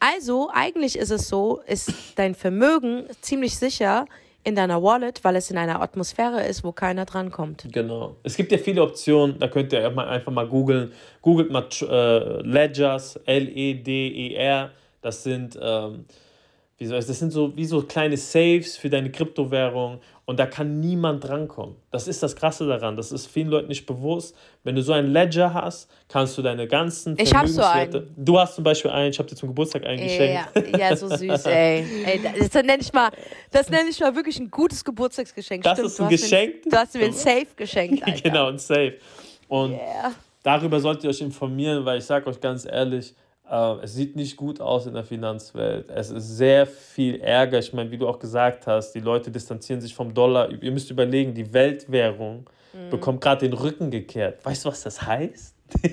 Speaker 1: Also, eigentlich ist es so, ist dein Vermögen ziemlich sicher in deiner Wallet, weil es in einer Atmosphäre ist, wo keiner drankommt.
Speaker 2: Genau. Es gibt ja viele Optionen, da könnt ihr einfach mal googeln. Googelt mal äh, Ledgers, L-E-D-E-R. Das sind, ähm, das sind so wie so kleine Saves für deine Kryptowährung und da kann niemand drankommen. Das ist das Krasse daran. Das ist vielen Leuten nicht bewusst. Wenn du so ein Ledger hast, kannst du deine ganzen ich Vermögenswerte... So du hast zum Beispiel einen, ich habe dir zum Geburtstag einen geschenkt.
Speaker 1: Ja, ja, so <laughs> süß, ey. ey das nenne ich, mal, nenn ich mal wirklich ein gutes Geburtstagsgeschenk.
Speaker 2: Das Stimmt, ist ein Geschenk.
Speaker 1: Mir, du hast mir ein Safe geschenkt, <laughs>
Speaker 2: Alter. genau, ein Safe. Und yeah. darüber solltet ihr euch informieren, weil ich sage euch ganz ehrlich, es sieht nicht gut aus in der Finanzwelt. Es ist sehr viel Ärger. Ich meine, wie du auch gesagt hast, die Leute distanzieren sich vom Dollar. Ihr müsst überlegen, die Weltwährung mhm. bekommt gerade den Rücken gekehrt. Weißt du, was das heißt? <laughs>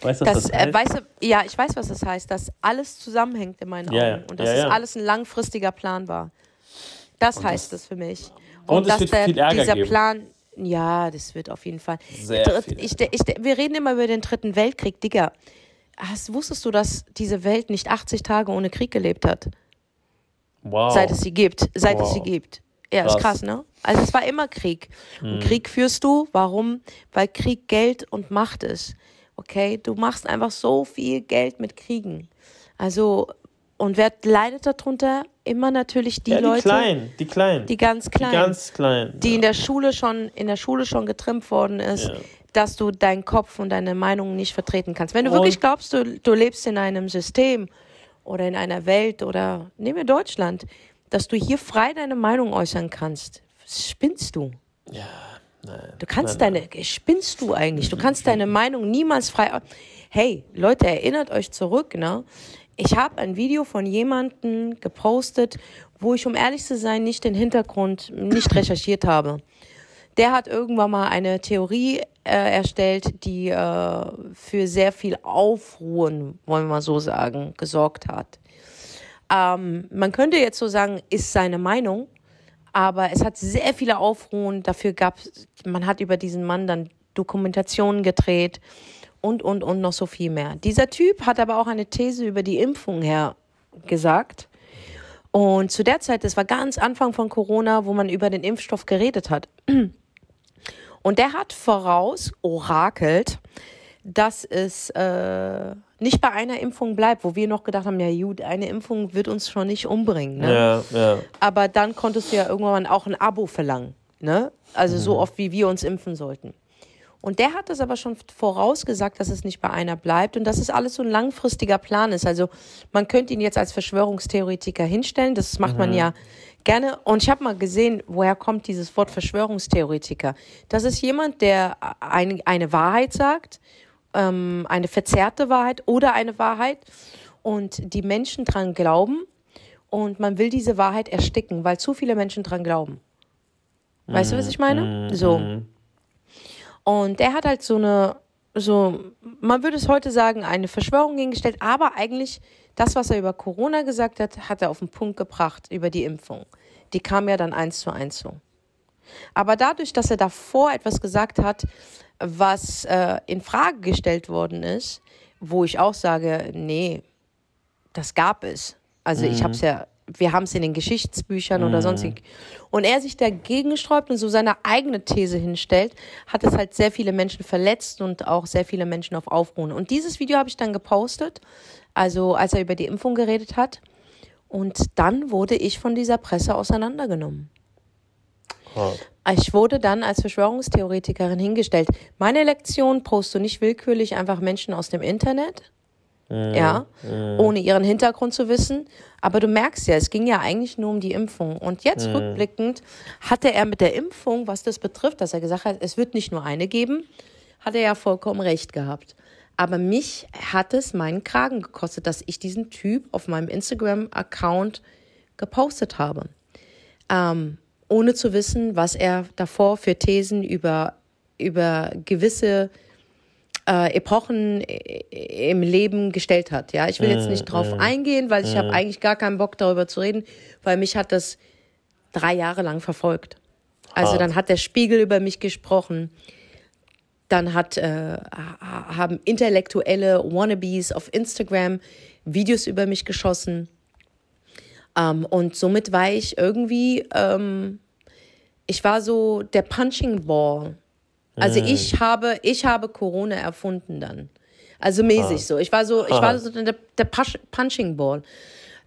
Speaker 1: weißt du, was das, das äh, heißt? Äh, weißt du, ja, ich weiß, was das heißt, dass alles zusammenhängt in meinen Augen. Ja, Und das ja, ja. alles ein langfristiger Plan war. Das Und heißt es für mich. Und, Und es wird der, viel Ärger dieser geben. Plan, ja, das wird auf jeden Fall. Sehr viel. Ich, ich, wir reden immer über den Dritten Weltkrieg, Digga. Hast, wusstest du, dass diese Welt nicht 80 Tage ohne Krieg gelebt hat? Wow. Seit es sie gibt. Seit wow. es sie gibt. Ja, krass. ist krass, ne? Also es war immer Krieg. Und Krieg führst du, warum? Weil Krieg Geld und Macht ist. Okay? Du machst einfach so viel Geld mit Kriegen. Also, und wer leidet darunter? Immer natürlich die, ja, die Leute. Die
Speaker 2: kleinen, die kleinen.
Speaker 1: Die ganz kleinen.
Speaker 2: Die ganz kleinen.
Speaker 1: Die ja. in der Schule schon, in der Schule schon getrimmt worden ist. Ja dass du deinen Kopf und deine Meinung nicht vertreten kannst. Wenn du und wirklich glaubst, du, du lebst in einem System oder in einer Welt oder nehmen wir Deutschland, dass du hier frei deine Meinung äußern kannst, spinnst du.
Speaker 2: Ja, nein.
Speaker 1: Du kannst
Speaker 2: nein,
Speaker 1: deine, nein. spinnst du eigentlich? Du kannst deine <laughs> Meinung niemals frei. Hey, Leute, erinnert euch zurück, ne? Ich habe ein Video von jemandem gepostet, wo ich, um ehrlich zu sein, nicht den Hintergrund nicht recherchiert habe. Der hat irgendwann mal eine Theorie äh, erstellt, die äh, für sehr viel Aufruhen, wollen wir mal so sagen, gesorgt hat. Ähm, man könnte jetzt so sagen, ist seine Meinung, aber es hat sehr viele Aufruhen. Dafür gab man hat über diesen Mann dann Dokumentationen gedreht und, und, und noch so viel mehr. Dieser Typ hat aber auch eine These über die Impfung her gesagt. Und zu der Zeit, das war ganz Anfang von Corona, wo man über den Impfstoff geredet hat. Und der hat voraus, orakelt, dass es äh, nicht bei einer Impfung bleibt, wo wir noch gedacht haben, ja gut, eine Impfung wird uns schon nicht umbringen. Ne? Ja, ja. Aber dann konntest du ja irgendwann auch ein Abo verlangen. Ne? Also mhm. so oft, wie wir uns impfen sollten. Und der hat das aber schon vorausgesagt, dass es nicht bei einer bleibt und dass es alles so ein langfristiger Plan ist. Also man könnte ihn jetzt als Verschwörungstheoretiker hinstellen. Das macht mhm. man ja gerne. Und ich habe mal gesehen, woher kommt dieses Wort Verschwörungstheoretiker. Das ist jemand, der ein, eine Wahrheit sagt, ähm, eine verzerrte Wahrheit oder eine Wahrheit und die Menschen dran glauben und man will diese Wahrheit ersticken, weil zu viele Menschen dran glauben. Weißt mhm. du, was ich meine? Mhm. So. Mhm. Und er hat halt so eine, so, man würde es heute sagen, eine Verschwörung hingestellt, aber eigentlich das, was er über Corona gesagt hat, hat er auf den Punkt gebracht über die Impfung. Die kam ja dann eins zu eins so. Aber dadurch, dass er davor etwas gesagt hat, was äh, in Frage gestellt worden ist, wo ich auch sage, nee, das gab es. Also mhm. ich habe es ja wir haben es in den Geschichtsbüchern oder sonstig. Und er sich dagegen sträubt und so seine eigene These hinstellt, hat es halt sehr viele Menschen verletzt und auch sehr viele Menschen auf Aufruhen. Und dieses Video habe ich dann gepostet, also als er über die Impfung geredet hat. Und dann wurde ich von dieser Presse auseinandergenommen. Ich wurde dann als Verschwörungstheoretikerin hingestellt. Meine Lektion poste nicht willkürlich einfach Menschen aus dem Internet, ja, ohne ihren Hintergrund zu wissen. Aber du merkst ja, es ging ja eigentlich nur um die Impfung. Und jetzt rückblickend hatte er mit der Impfung, was das betrifft, dass er gesagt hat, es wird nicht nur eine geben, hat er ja vollkommen recht gehabt. Aber mich hat es meinen Kragen gekostet, dass ich diesen Typ auf meinem Instagram-Account gepostet habe. Ähm, ohne zu wissen, was er davor für Thesen über, über gewisse äh, Epochen äh, im Leben gestellt hat. Ja, ich will jetzt nicht drauf eingehen, weil ich habe eigentlich gar keinen Bock darüber zu reden, weil mich hat das drei Jahre lang verfolgt. Also
Speaker 2: Hart.
Speaker 1: dann hat der Spiegel über mich gesprochen. Dann hat, äh, ha- haben intellektuelle Wannabes auf Instagram Videos über mich geschossen. Ähm, und somit war ich irgendwie, ähm, ich war so der Punching Ball. Also ich habe, ich habe Corona erfunden dann. Also mäßig so. Ich war so, ich war so der, der Punching Ball.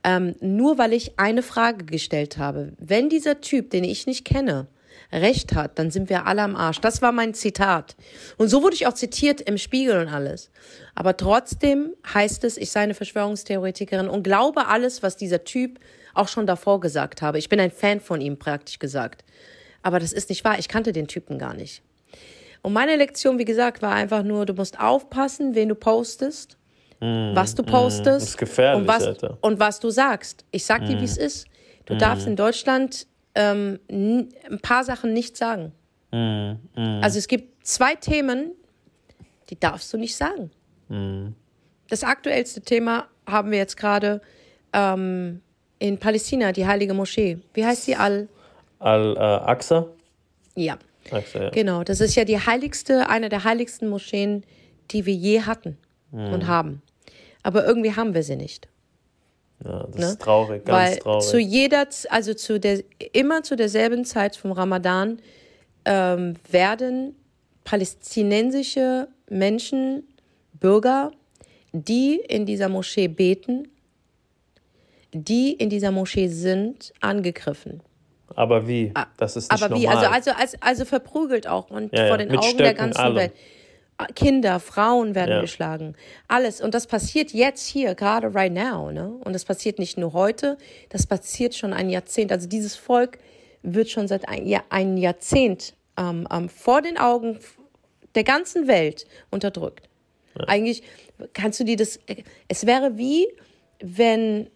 Speaker 1: Ähm, nur weil ich eine Frage gestellt habe. Wenn dieser Typ, den ich nicht kenne, recht hat, dann sind wir alle am Arsch. Das war mein Zitat. Und so wurde ich auch zitiert im Spiegel und alles. Aber trotzdem heißt es, ich sei eine Verschwörungstheoretikerin und glaube alles, was dieser Typ auch schon davor gesagt habe. Ich bin ein Fan von ihm, praktisch gesagt. Aber das ist nicht wahr. Ich kannte den Typen gar nicht. Und meine Lektion, wie gesagt, war einfach nur, du musst aufpassen, wen du postest, was du postest
Speaker 2: Das ist gefährlich,
Speaker 1: und, was,
Speaker 2: Alter.
Speaker 1: und was du sagst. Ich sag dir, wie es ist. Du darfst in Deutschland ähm, ein paar Sachen nicht sagen. Also es gibt zwei Themen, die darfst du nicht sagen. Das aktuellste Thema haben wir jetzt gerade ähm, in Palästina, die heilige Moschee. Wie heißt sie? Al?
Speaker 2: Al-Aqsa?
Speaker 1: Ja.
Speaker 2: Aqsa, ja.
Speaker 1: Genau, das ist ja die heiligste, eine der heiligsten Moscheen, die wir je hatten und haben. Aber irgendwie haben wir sie nicht.
Speaker 2: Ja, das
Speaker 1: Ne?
Speaker 2: ist traurig, ganz
Speaker 1: Weil
Speaker 2: traurig.
Speaker 1: zu jeder, also zu der, immer zu derselben Zeit vom Ramadan ähm, werden palästinensische Menschen, Bürger, die in dieser Moschee beten, die in dieser Moschee sind, angegriffen.
Speaker 2: aber wie? Das ist nicht
Speaker 1: Aber wie?
Speaker 2: normal.
Speaker 1: Also, also, also, also verprügelt auch und
Speaker 2: Ja,
Speaker 1: vor den Augen der
Speaker 2: Stöcken,
Speaker 1: ganzen
Speaker 2: allem.
Speaker 1: Welt. Kinder, Frauen werden
Speaker 2: Ja.
Speaker 1: geschlagen. Alles. Und das passiert jetzt hier, gerade right now. Ne? Und das passiert nicht nur heute, das passiert schon ein Jahrzehnt. Also dieses Volk wird schon seit ein, Jahr, ein Jahrzehnt ähm, ähm, vor den Augen der ganzen Welt unterdrückt. Eigentlich kannst du dir das. Es wäre wie, wenn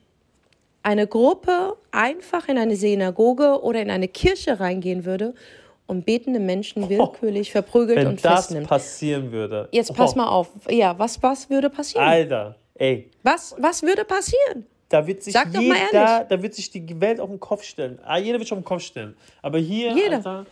Speaker 1: eine Gruppe einfach in eine Synagoge oder in eine Kirche reingehen würde und betende Menschen willkürlich verprügelt
Speaker 2: Wenn
Speaker 1: und
Speaker 2: das
Speaker 1: festnimmt.
Speaker 2: passieren würde.
Speaker 1: Jetzt pass
Speaker 2: Oh,
Speaker 1: mal auf. Ja, was, was würde passieren?
Speaker 2: Alter, ey,
Speaker 1: Was, was würde passieren?
Speaker 2: da wird sich
Speaker 1: Sag doch mal
Speaker 2: jeder,
Speaker 1: ehrlich.
Speaker 2: da wird sich die Welt auf den Kopf stellen. Ah, jeder wird sich auf den Kopf stellen. Aber hier,
Speaker 1: Jeder.
Speaker 2: Alter,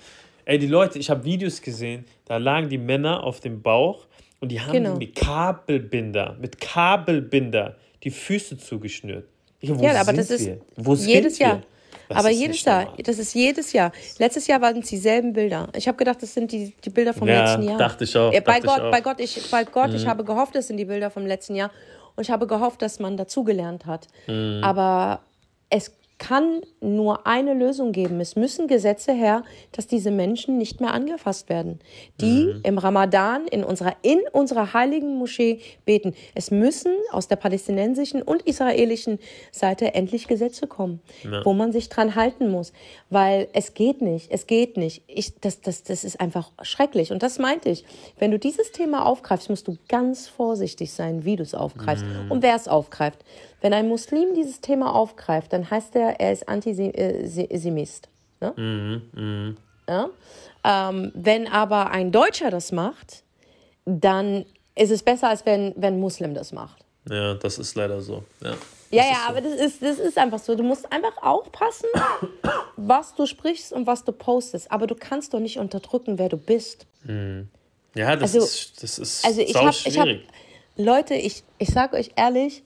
Speaker 2: ey, die Leute, ich habe Videos gesehen, da lagen die Männer auf dem Bauch und die haben
Speaker 1: Genau.
Speaker 2: mit Kabelbinder, mit Kabelbinder die Füße zugeschnürt.
Speaker 1: Ja, aber das ist
Speaker 2: wir? Wo
Speaker 1: jedes
Speaker 2: sind wir? Das
Speaker 1: aber jedes Jahr.
Speaker 2: normal.
Speaker 1: Das ist jedes Jahr. Letztes Jahr waren es dieselben Bilder. Ich habe gedacht, das sind die, die Bilder vom
Speaker 2: Ja,
Speaker 1: letzten Jahr.
Speaker 2: dachte ich auch,
Speaker 1: Ja, bei
Speaker 2: dachte ich
Speaker 1: Gott,
Speaker 2: auch. Mhm.
Speaker 1: bei Gott, ich, bei Gott, ich habe gehofft, das sind die Bilder vom letzten Jahr. Und ich habe gehofft, dass man dazugelernt hat.
Speaker 2: Mhm.
Speaker 1: Aber es kann nur eine Lösung geben. Es müssen Gesetze her, dass diese Menschen nicht mehr angefasst werden, die
Speaker 2: Mhm.
Speaker 1: im Ramadan in unserer, in unserer heiligen Moschee beten. Es müssen aus der palästinensischen und israelischen Seite endlich Gesetze kommen, wo man sich dran halten muss. Weil es geht nicht, es geht nicht. Ich, das, das, das ist einfach schrecklich. Und das meinte ich. Wenn du dieses Thema aufgreifst, musst du ganz vorsichtig sein, wie du es aufgreifst und wer es aufgreift. Wenn ein Muslim dieses Thema aufgreift, dann heißt er, er ist Antisemist. Ne? Ja? Ähm, wenn aber ein Deutscher das macht, dann ist es besser, als wenn, wenn ein Muslim das macht.
Speaker 2: Ja, das ist leider so. Ja,
Speaker 1: Ja, ja, aber das ist, das ist einfach so. Du musst einfach aufpassen, <coughs> was du sprichst und was du postest. Aber du kannst doch nicht unterdrücken, wer du bist.
Speaker 2: ja das,
Speaker 1: Also-
Speaker 2: ist, das ist
Speaker 1: Also ich habe,
Speaker 2: schwierig.
Speaker 1: Leute, ich, ich sage euch ehrlich,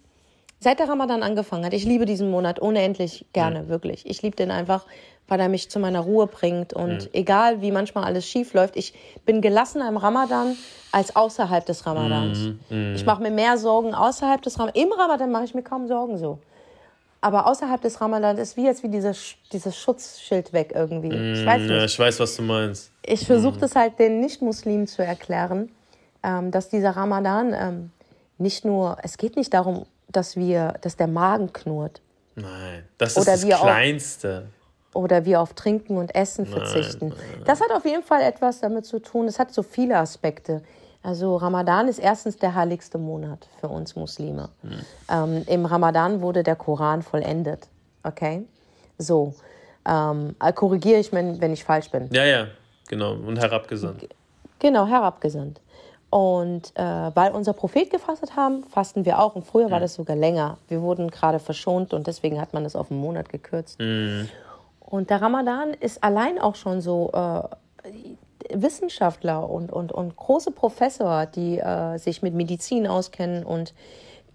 Speaker 1: seit der Ramadan angefangen hat, ich liebe diesen Monat unendlich gerne, mhm. wirklich. Ich liebe den einfach, weil er mich zu meiner Ruhe bringt. Und mhm. egal, wie manchmal alles schief läuft, ich bin gelassener im Ramadan als außerhalb des Ramadans. Mhm. mhm. Ich mache mir mehr Sorgen außerhalb des Ramadans. Im Ramadan mache ich mir kaum Sorgen so. Aber außerhalb des Ramadans ist wie jetzt wie dieses, dieses Schutzschild weg irgendwie.
Speaker 2: ich mhm. weiß nicht. Ja, ich weiß, was du meinst.
Speaker 1: Ich versuche mhm. das halt den Nicht-Muslimen zu erklären, ähm, dass dieser Ramadan ähm, nicht nur, es geht nicht darum, dass wir, dass der Magen knurrt.
Speaker 2: Nein, das ist oder das Kleinste.
Speaker 1: Auf, oder wir auf Trinken und Essen nein, verzichten. Nein, nein. Das hat auf jeden Fall etwas damit zu tun. Es hat so viele Aspekte. Also Ramadan ist erstens der heiligste Monat für uns Muslime. Mhm. Ähm, Im Ramadan wurde der Koran vollendet. Okay? So. Ähm, äh, korrigiere ich, wenn, wenn ich falsch bin.
Speaker 2: Ja, ja, genau. Und herabgesandt.
Speaker 1: Genau, herabgesandt. Und äh, weil unser Prophet gefastet haben, fasten wir auch. Und früher war das sogar länger. Wir wurden gerade verschont und deswegen hat man das auf einen Monat gekürzt. Mhm. Und der Ramadan ist allein auch schon so äh, Wissenschaftler und, und, und große Professor, die äh, sich mit Medizin auskennen und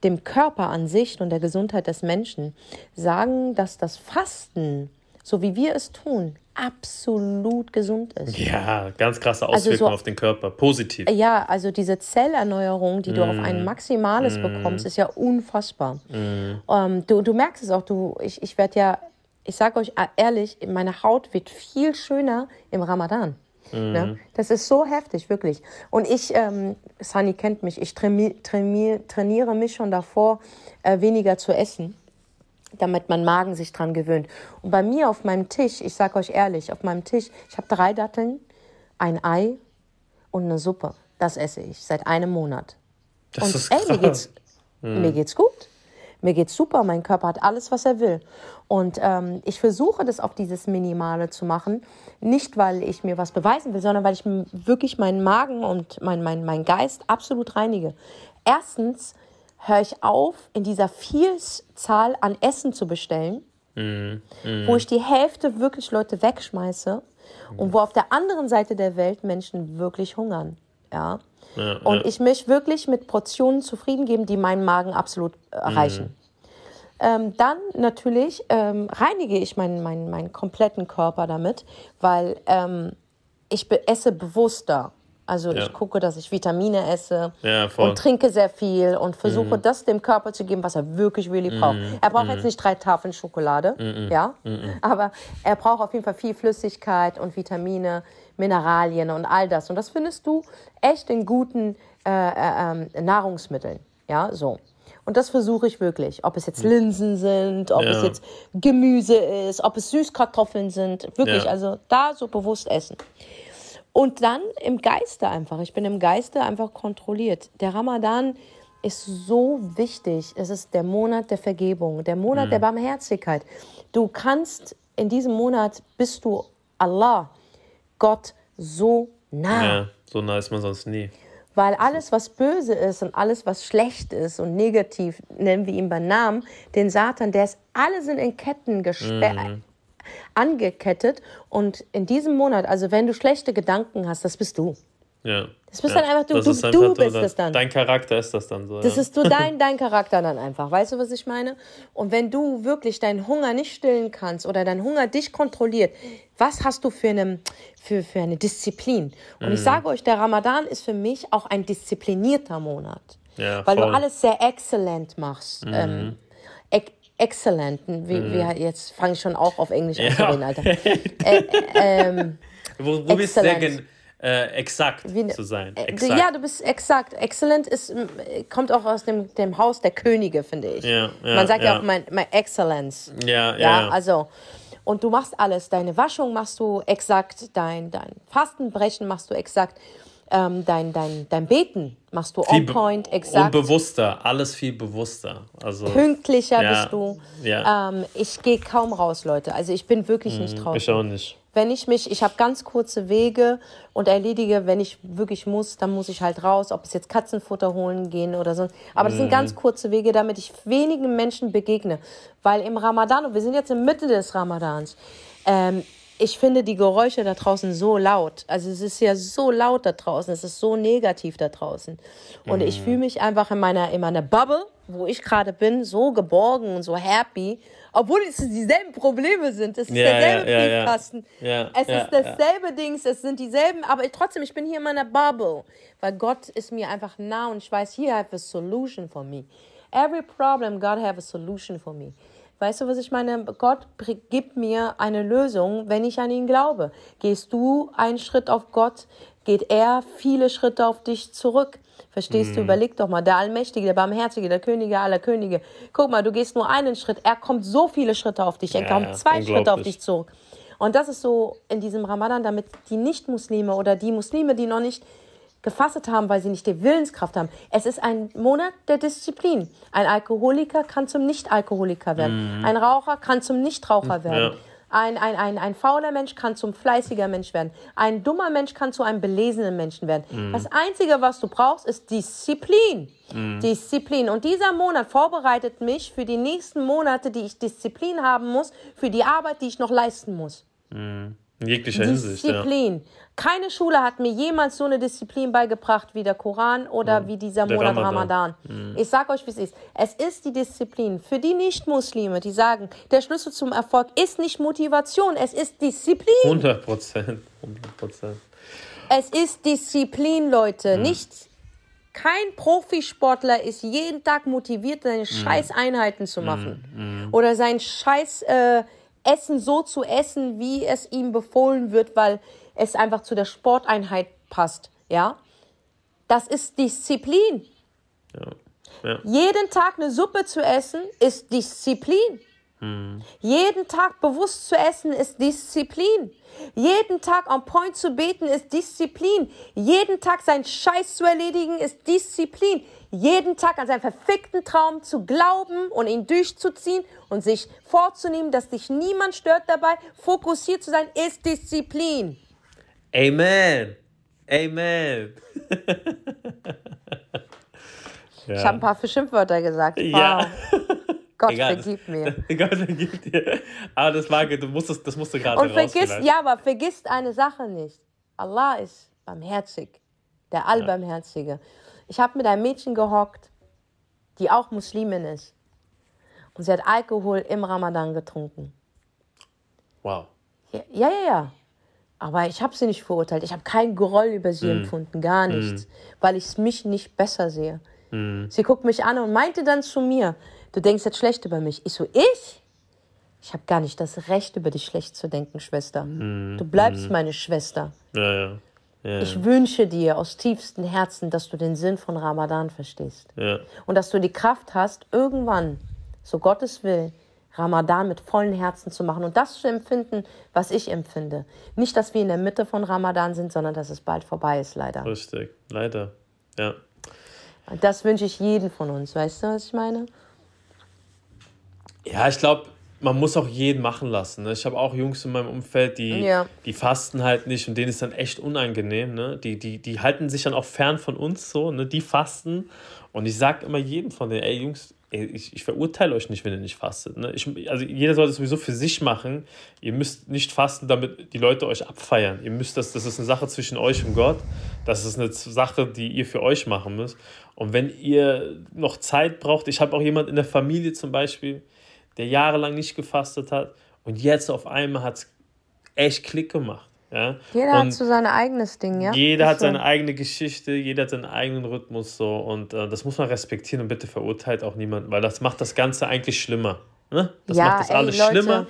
Speaker 1: dem Körper an sich und der Gesundheit des Menschen, sagen, dass das Fasten, so wie wir es tun, absolut gesund ist.
Speaker 2: Ja, ganz krasse Auswirkungen also so, auf den Körper, positiv.
Speaker 1: Ja, also diese Zellerneuerung, die mm. du auf ein mm. Maximales mm. bekommst, ist ja unfassbar. Mm. Um, du, du merkst es auch, du, ich, ich werde ja, ich sage euch ehrlich, meine Haut wird viel schöner im Ramadan. Mhm. Ne? Das ist so heftig, wirklich. Und ich, ähm, Sunny kennt mich, ich trainiere, trainiere mich schon davor, äh, weniger zu essen damit mein Magen sich dran gewöhnt. Und bei mir auf meinem Tisch, ich sage euch ehrlich, auf meinem Tisch, ich habe drei Datteln, ein Ei und eine Suppe. Das esse ich seit einem Monat. Das und ist ey, mir geht's, <laughs> hm. mir geht's gut. Mir geht's super, mein Körper hat alles, was er will. Und ähm, ich versuche das auf dieses Minimale zu machen. Nicht, weil ich mir was beweisen will, sondern weil ich wirklich meinen Magen und mein, mein, mein Geist absolut reinige. Erstens, höre ich auf, in dieser Vielzahl an Essen zu bestellen, mm, mm. wo ich die Hälfte wirklich Leute wegschmeiße und wo auf der anderen Seite der Welt Menschen wirklich hungern. Ja. ja und ja. ich mich wirklich mit Portionen zufrieden geben, die meinen Magen absolut erreichen. Mhm. Ähm, dann natürlich ähm, reinige ich meinen, meinen, meinen kompletten Körper damit, weil ähm, ich esse bewusster. Also ja. ich gucke, dass ich Vitamine esse ja, und trinke sehr viel und versuche, mhm. das dem Körper zu geben, was er wirklich, really mhm. braucht. Er braucht mhm. jetzt nicht drei Tafeln Schokolade, mhm. ja, mhm. aber er braucht auf jeden Fall viel Flüssigkeit und Vitamine, Mineralien und all das. Und das findest du echt in guten äh, äh, äh, Nahrungsmitteln, ja, so. Und das versuche ich wirklich. Ob es jetzt mhm. Linsen sind, ob ja. es jetzt Gemüse ist, ob es Süßkartoffeln sind. Wirklich, also da so bewusst essen. Und dann im Geiste einfach. Ich bin im Geiste einfach kontrolliert. Der Ramadan ist so wichtig. Es ist der Monat der Vergebung, der Monat mhm. der Barmherzigkeit. Du kannst in diesem Monat bist du Allah, Gott, so nah. Ja,
Speaker 2: so nah ist man sonst nie.
Speaker 1: Weil alles, was böse ist und alles, was schlecht ist und negativ, nennen wir ihn beim Namen, den Satan, der ist, alle sind in Ketten gesperrt, mm angekettet. Und in diesem Monat, also wenn du schlechte Gedanken hast, das bist du.
Speaker 2: Ja.
Speaker 1: Das bist ja. dann einfach du. Du, einfach du bist das dann.
Speaker 2: Dein Charakter ist das dann so.
Speaker 1: Das ja. ist du <laughs> dein, dein Charakter dann einfach. Weißt du, was ich meine? Und wenn du wirklich deinen Hunger nicht stillen kannst oder dein Hunger dich kontrolliert, was hast du für eine, für, für eine Disziplin? Und mhm. ich sage euch, der Ramadan ist für mich auch ein disziplinierter Monat. Ja, weil voll. du alles sehr exzellent machst. Mhm. Ähm, excellent. Wie, mhm. wie, jetzt fange ich schon auch auf Englisch an zu reden, Alter. <laughs> äh,
Speaker 2: ähm, wo, wo bist du denn äh, exakt wie, zu sein?
Speaker 1: Äh, exakt. Ja, du bist exakt. Excellent ist, kommt auch aus dem, dem Haus der Könige, finde ich. Ja, ja, Man sagt ja, ja auch mein, mein Excellence.
Speaker 2: Ja, ja,
Speaker 1: ja. Also, und du machst alles. Deine Waschung machst du exakt, dein, dein Fastenbrechen machst du exakt ähm, dein, dein, dein Beten machst du on point, exakt.
Speaker 2: Und bewusster, alles viel bewusster. Also,
Speaker 1: Pünktlicher ja, bist du. Ja. Ähm, ich gehe kaum raus, Leute. Also ich bin wirklich mhm, nicht draußen.
Speaker 2: Ich auch nicht.
Speaker 1: Wenn ich mich, ich habe ganz kurze Wege und erledige, wenn ich wirklich muss, dann muss ich halt raus, ob es jetzt Katzenfutter holen gehen oder so. Aber das mhm. sind ganz kurze Wege, damit ich wenigen Menschen begegne. Weil im Ramadan, und wir sind jetzt in Mitte des Ramadans, ähm, ich finde die Geräusche da draußen so laut. Also es ist ja so laut da draußen, es ist so negativ da draußen. Und mhm. ich fühle mich einfach in meiner, in meiner Bubble, wo ich gerade bin, so geborgen und so happy, obwohl es dieselben Probleme sind. Es ist
Speaker 2: Ja,
Speaker 1: derselbe
Speaker 2: ja.
Speaker 1: Briefkasten.
Speaker 2: Ja,
Speaker 1: es ist dasselbe Dings, es sind dieselben, aber ich, trotzdem, ich bin hier in meiner Bubble, weil Gott ist mir einfach nah und ich weiß, he have a solution for me. Every problem, God have a solution for me. Weißt du, was ich meine? Gott gibt mir eine Lösung, wenn ich an ihn glaube. Gehst du einen Schritt auf Gott, geht er viele Schritte auf dich zurück. Verstehst
Speaker 2: Mhm.
Speaker 1: du? Überleg doch mal, der Allmächtige, der Barmherzige, der Könige aller Könige. Guck mal, du gehst nur einen Schritt, er kommt so viele Schritte auf dich, er
Speaker 2: Ja,
Speaker 1: kommt zwei Schritte auf dich zurück. Und das ist so in diesem Ramadan, damit die Nicht-Muslime oder die Muslime, die noch nicht gefastet haben, weil sie nicht die Willenskraft haben. Es ist ein Monat der Disziplin. Ein Alkoholiker kann zum Nicht-Alkoholiker werden. Ein Raucher kann zum Nichtraucher werden.
Speaker 2: Ja.
Speaker 1: Ein, ein, ein, ein fauler Mensch kann zum fleißiger Mensch werden. Ein dummer Mensch kann zu einem belesenen Menschen werden. Das Einzige, was du brauchst, ist Disziplin. Disziplin. Und dieser Monat vorbereitet mich für die nächsten Monate, die ich Disziplin haben muss, für die Arbeit, die ich noch leisten muss.
Speaker 2: In jeglicher Hinsicht, ja.
Speaker 1: Disziplin. Keine Schule hat mir jemals so eine Disziplin beigebracht wie der Koran oder wie dieser Monat
Speaker 2: Ramadan.
Speaker 1: Ramadan. Ich sag euch, wie es ist. Es ist die Disziplin. Für die Nicht-Muslime, die sagen, der Schlüssel zum Erfolg ist nicht Motivation, es ist Disziplin.
Speaker 2: 100 Prozent. 100 Prozent.
Speaker 1: Es ist Disziplin, Leute. Nicht kein Profisportler ist jeden Tag motiviert, seine scheiß Einheiten zu machen. Oder sein scheiß äh, Essen so zu essen, wie es ihm befohlen wird, weil es einfach zu der Sporteinheit passt. Ja? Das ist Disziplin.
Speaker 2: Ja. Ja.
Speaker 1: Jeden Tag eine Suppe zu essen, ist Disziplin. Jeden Tag bewusst zu essen, ist Disziplin. Jeden Tag on point zu beten, ist Disziplin. Jeden Tag seinen Scheiß zu erledigen, ist Disziplin. Jeden Tag an seinen verfickten Traum zu glauben und ihn durchzuziehen und sich vorzunehmen, dass dich niemand stört dabei, fokussiert zu sein, ist Disziplin.
Speaker 2: Amen. Amen. ja. <laughs>
Speaker 1: Ich habe ein paar Schimpfwörter gesagt. Wow.
Speaker 2: Ja. <laughs>
Speaker 1: Gott
Speaker 2: Egal, das-
Speaker 1: vergib mir. <laughs>
Speaker 2: Gott vergib dir. Aber das war, du musstest, das musst du gerade
Speaker 1: Und
Speaker 2: raus.
Speaker 1: vergiss,
Speaker 2: vielleicht.
Speaker 1: ja, aber vergiss eine Sache nicht. Allah ist barmherzig, der Allbarmherzige. Ich habe mit einem Mädchen gehockt, die auch Muslimin ist. Und sie hat Alkohol im Ramadan getrunken.
Speaker 2: Wow.
Speaker 1: Ja, ja, ja. ja. Aber ich habe sie nicht verurteilt. Ich habe keinen Groll über sie empfunden, gar nichts, weil ich mich nicht besser sehe. Sie guckt mich an und meinte dann zu mir, du denkst jetzt schlecht über mich. Ich so, ich? Ich habe gar nicht das Recht, über dich schlecht zu denken, Schwester. Du bleibst meine Schwester.
Speaker 2: Ja, ja. Ja,
Speaker 1: Ich wünsche dir aus tiefstem Herzen, dass du den Sinn von Ramadan verstehst.
Speaker 2: ja.
Speaker 1: Und dass du die Kraft hast, irgendwann, so Gottes will, Ramadan mit vollen Herzen zu machen und das zu empfinden, was ich empfinde. Nicht, dass wir in der Mitte von Ramadan sind, sondern dass es bald vorbei ist, leider.
Speaker 2: Richtig. Leider. Ja.
Speaker 1: Das wünsche ich jedem von uns. Weißt du, was ich meine?
Speaker 2: Ja, ich glaube, man muss auch jeden machen lassen. Ne? Ich habe auch Jungs in meinem Umfeld, die,
Speaker 1: Ja.
Speaker 2: die fasten halt nicht und denen ist dann echt unangenehm. Ne? Die, die, die halten sich dann auch fern von uns so, ne? die fasten. Und ich sage immer jedem von denen, ey Jungs, ey, ich, ich verurteile euch nicht, wenn ihr nicht fastet. Ne? Ich, also jeder soll das sowieso für sich machen. Ihr müsst nicht fasten, damit die Leute euch abfeiern. Ihr müsst das, das ist eine Sache zwischen euch und Gott. Das ist eine Sache, die ihr für euch machen müsst. Und wenn ihr noch Zeit braucht, ich habe auch jemand in der Familie zum Beispiel, der jahrelang nicht gefastet hat und jetzt auf einmal hat es echt Klick gemacht. Ja?
Speaker 1: Jeder
Speaker 2: und
Speaker 1: hat so sein eigenes Ding, ja?
Speaker 2: jeder
Speaker 1: Ist
Speaker 2: hat
Speaker 1: so.
Speaker 2: seine eigene Geschichte, jeder hat seinen eigenen Rhythmus so und äh, das muss man respektieren und bitte verurteilt auch niemanden, weil das macht das Ganze eigentlich schlimmer. Ne? Das
Speaker 1: ja,
Speaker 2: macht das
Speaker 1: ey,
Speaker 2: alles
Speaker 1: Leute,
Speaker 2: schlimmer.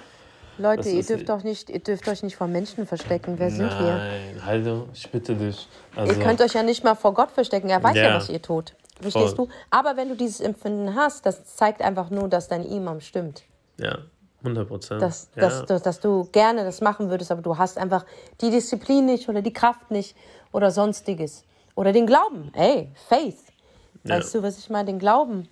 Speaker 1: Leute,
Speaker 2: Das
Speaker 1: ihr dürft, doch nicht, ihr dürft euch nicht vor Menschen verstecken. Wer sind wir?
Speaker 2: Nein, Haldo, ich bitte dich. Also,
Speaker 1: Ihr könnt euch ja nicht mal vor Gott verstecken. Er weiß ja,
Speaker 2: Ja.
Speaker 1: was ihr tut. Verstehst
Speaker 2: Voll.
Speaker 1: du? Aber wenn du dieses Empfinden hast, das zeigt einfach nur, dass dein Imam stimmt.
Speaker 2: ja, 100 Prozent.
Speaker 1: Dass,
Speaker 2: ja.
Speaker 1: dass, dass, dass du gerne das machen würdest, aber du hast einfach die Disziplin nicht oder die Kraft nicht oder sonstiges. Oder den Glauben. Ey, Faith. Weißt du, was ich meine? Den Glauben.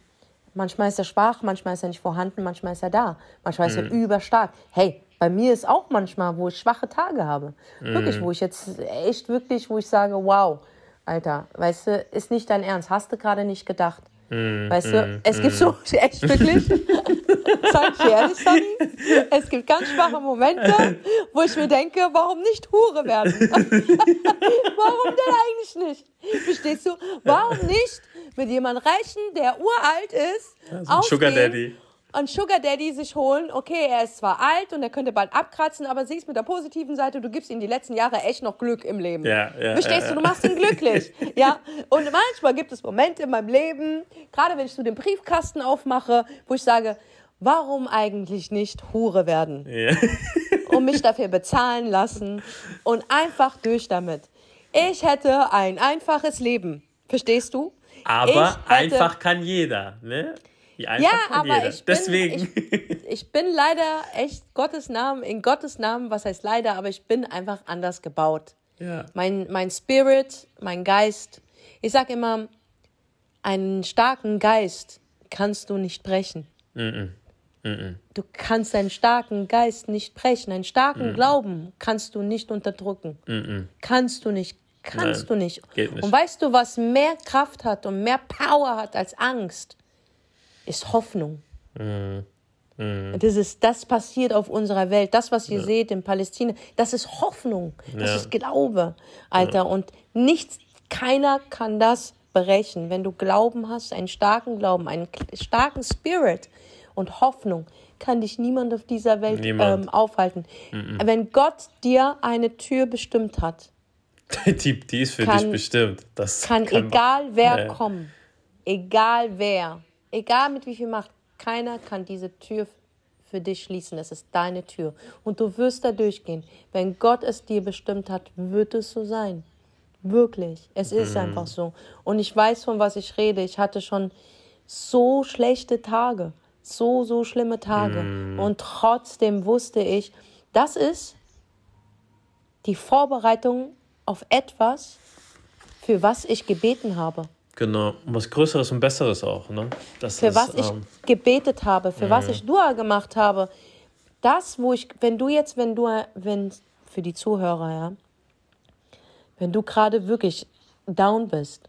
Speaker 1: Manchmal ist er schwach, manchmal ist er nicht vorhanden, manchmal ist er da. Manchmal ist er
Speaker 2: Mhm.
Speaker 1: überstark. Hey, bei mir ist auch manchmal, wo ich schwache Tage habe.
Speaker 2: Mhm.
Speaker 1: Wirklich, wo ich jetzt echt wirklich, wo ich sage, wow, Alter, weißt du, ist nicht dein Ernst. Hast du gerade nicht gedacht.
Speaker 2: Mhm.
Speaker 1: Weißt du, es gibt so, <laughs> echt wirklich, sag ich ehrlich, Sonny, es gibt ganz schwache Momente, wo ich mir denke, warum nicht Hure werden? <laughs> warum denn eigentlich nicht? Verstehst du? Warum nicht mit jemandem Reichen, der uralt ist,
Speaker 2: so ein Sugar Daddy.
Speaker 1: Und Sugar Daddy sich holen, okay, er ist zwar alt und er könnte bald abkratzen, aber siehst mit der positiven Seite, du gibst ihm die letzten Jahre echt noch Glück im Leben.
Speaker 2: Ja, ja,
Speaker 1: Verstehst
Speaker 2: ja,
Speaker 1: du, du machst ihn glücklich. <laughs> ja, und manchmal gibt es Momente in meinem Leben, gerade wenn ich so den Briefkasten aufmache, wo ich sage, warum eigentlich nicht Hure werden?
Speaker 2: Ja. <laughs>
Speaker 1: und mich dafür bezahlen lassen und einfach durch damit. Ich hätte ein einfaches Leben. Verstehst du?
Speaker 2: Aber einfach kann jeder, ne?
Speaker 1: Ja, aber jeder. ich bin, Deswegen. Ich, ich, bin leider echt Gottes Namen, in Gottes Namen, was heißt leider, aber ich bin einfach anders gebaut.
Speaker 2: Ja.
Speaker 1: Mein, mein Spirit, mein Geist. Ich sag immer, einen starken Geist kannst du nicht brechen.
Speaker 2: Mm -mm. Mm
Speaker 1: du kannst einen starken Geist nicht brechen. Einen starken Glauben kannst du nicht unterdrücken. Kannst du nicht. Kannst Nein, du nicht.
Speaker 2: Nicht.
Speaker 1: Und weißt du, was mehr Kraft hat und mehr Power hat als Angst? Ist Hoffnung.
Speaker 2: Mhm. Mhm.
Speaker 1: Das, ist, das passiert auf unserer Welt. Das, was ihr ja. seht in Palästina, das ist Hoffnung. Das ja. ist Glaube, Alter. Ja. Und nichts, keiner kann das brechen. Wenn du Glauben hast, einen starken Glauben, einen starken Spirit, und Hoffnung kann dich niemand auf dieser Welt ähm, aufhalten.
Speaker 2: Mhm.
Speaker 1: Wenn Gott dir eine Tür bestimmt hat, <laughs>
Speaker 2: die, die ist für kann, dich bestimmt. Das
Speaker 1: kann, kann egal wer ja. kommen, egal wer, egal mit wie viel Macht, keiner kann diese Tür für dich schließen. Es ist deine Tür. Und du wirst da durchgehen. Wenn Gott es dir bestimmt hat, wird es so sein. Wirklich. Es ist mhm. einfach so. Und ich weiß, von was ich rede. Ich hatte schon so schlechte Tage so, so schlimme Tage. Mm. Und trotzdem wusste ich, das ist die Vorbereitung auf etwas, für was ich gebeten habe.
Speaker 2: Genau, was Größeres und Besseres auch. Ne?
Speaker 1: Das für ist, was ich ähm, gebetet habe, für mm. was ich Dua gemacht habe. Das, wo ich, wenn du jetzt, wenn du, wenn, für die Zuhörer, ja, wenn du gerade wirklich down bist,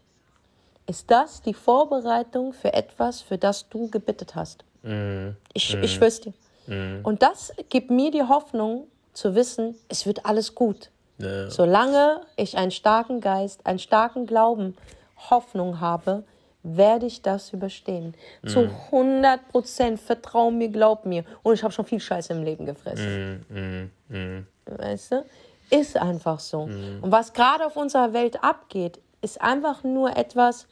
Speaker 1: ist das die Vorbereitung für etwas, für das du gebettet hast.
Speaker 2: Mhm.
Speaker 1: Ich, mhm. ich schwör's dir. Mhm. Und das gibt mir die Hoffnung zu wissen, es wird alles gut.
Speaker 2: Ja.
Speaker 1: Solange ich einen starken Geist, einen starken Glauben, Hoffnung habe, werde ich das überstehen. Mhm. Zu 100 Prozent. Vertrau mir, glaub mir. Und ich habe schon viel Scheiße im Leben gefressen.
Speaker 2: Mhm. Mhm.
Speaker 1: Weißt du? Ist einfach so. Und was gerade auf unserer Welt abgeht, ist einfach nur etwas,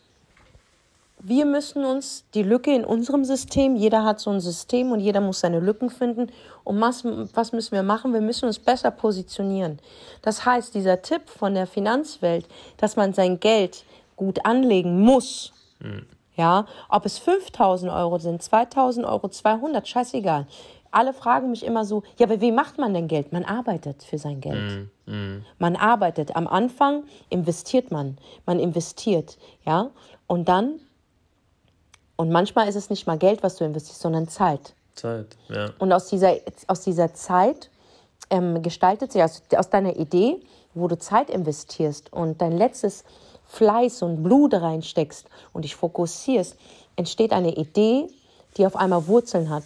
Speaker 1: wir müssen uns die Lücke in unserem System, jeder hat so ein System und jeder muss seine Lücken finden. Und was, was müssen wir machen? Wir müssen uns besser positionieren. Das heißt, dieser Tipp von der Finanzwelt, dass man sein Geld gut anlegen muss,
Speaker 2: mhm.
Speaker 1: ja, ob es 5000 Euro sind, 2000 Euro, 200, scheißegal. Alle fragen mich immer so, ja, aber wie macht man denn Geld? Man arbeitet für sein Geld.
Speaker 2: Mm.
Speaker 1: Man arbeitet. Am Anfang investiert man. Man investiert, ja. Und dann und manchmal ist es nicht mal Geld, was du investierst, sondern Zeit.
Speaker 2: Zeit, ja.
Speaker 1: Und aus dieser, aus dieser Zeit ähm, gestaltet sich, aus, aus deiner Idee, wo du Zeit investierst und dein letztes Fleiß und Blut reinsteckst und dich fokussierst, entsteht eine Idee, die auf einmal Wurzeln hat.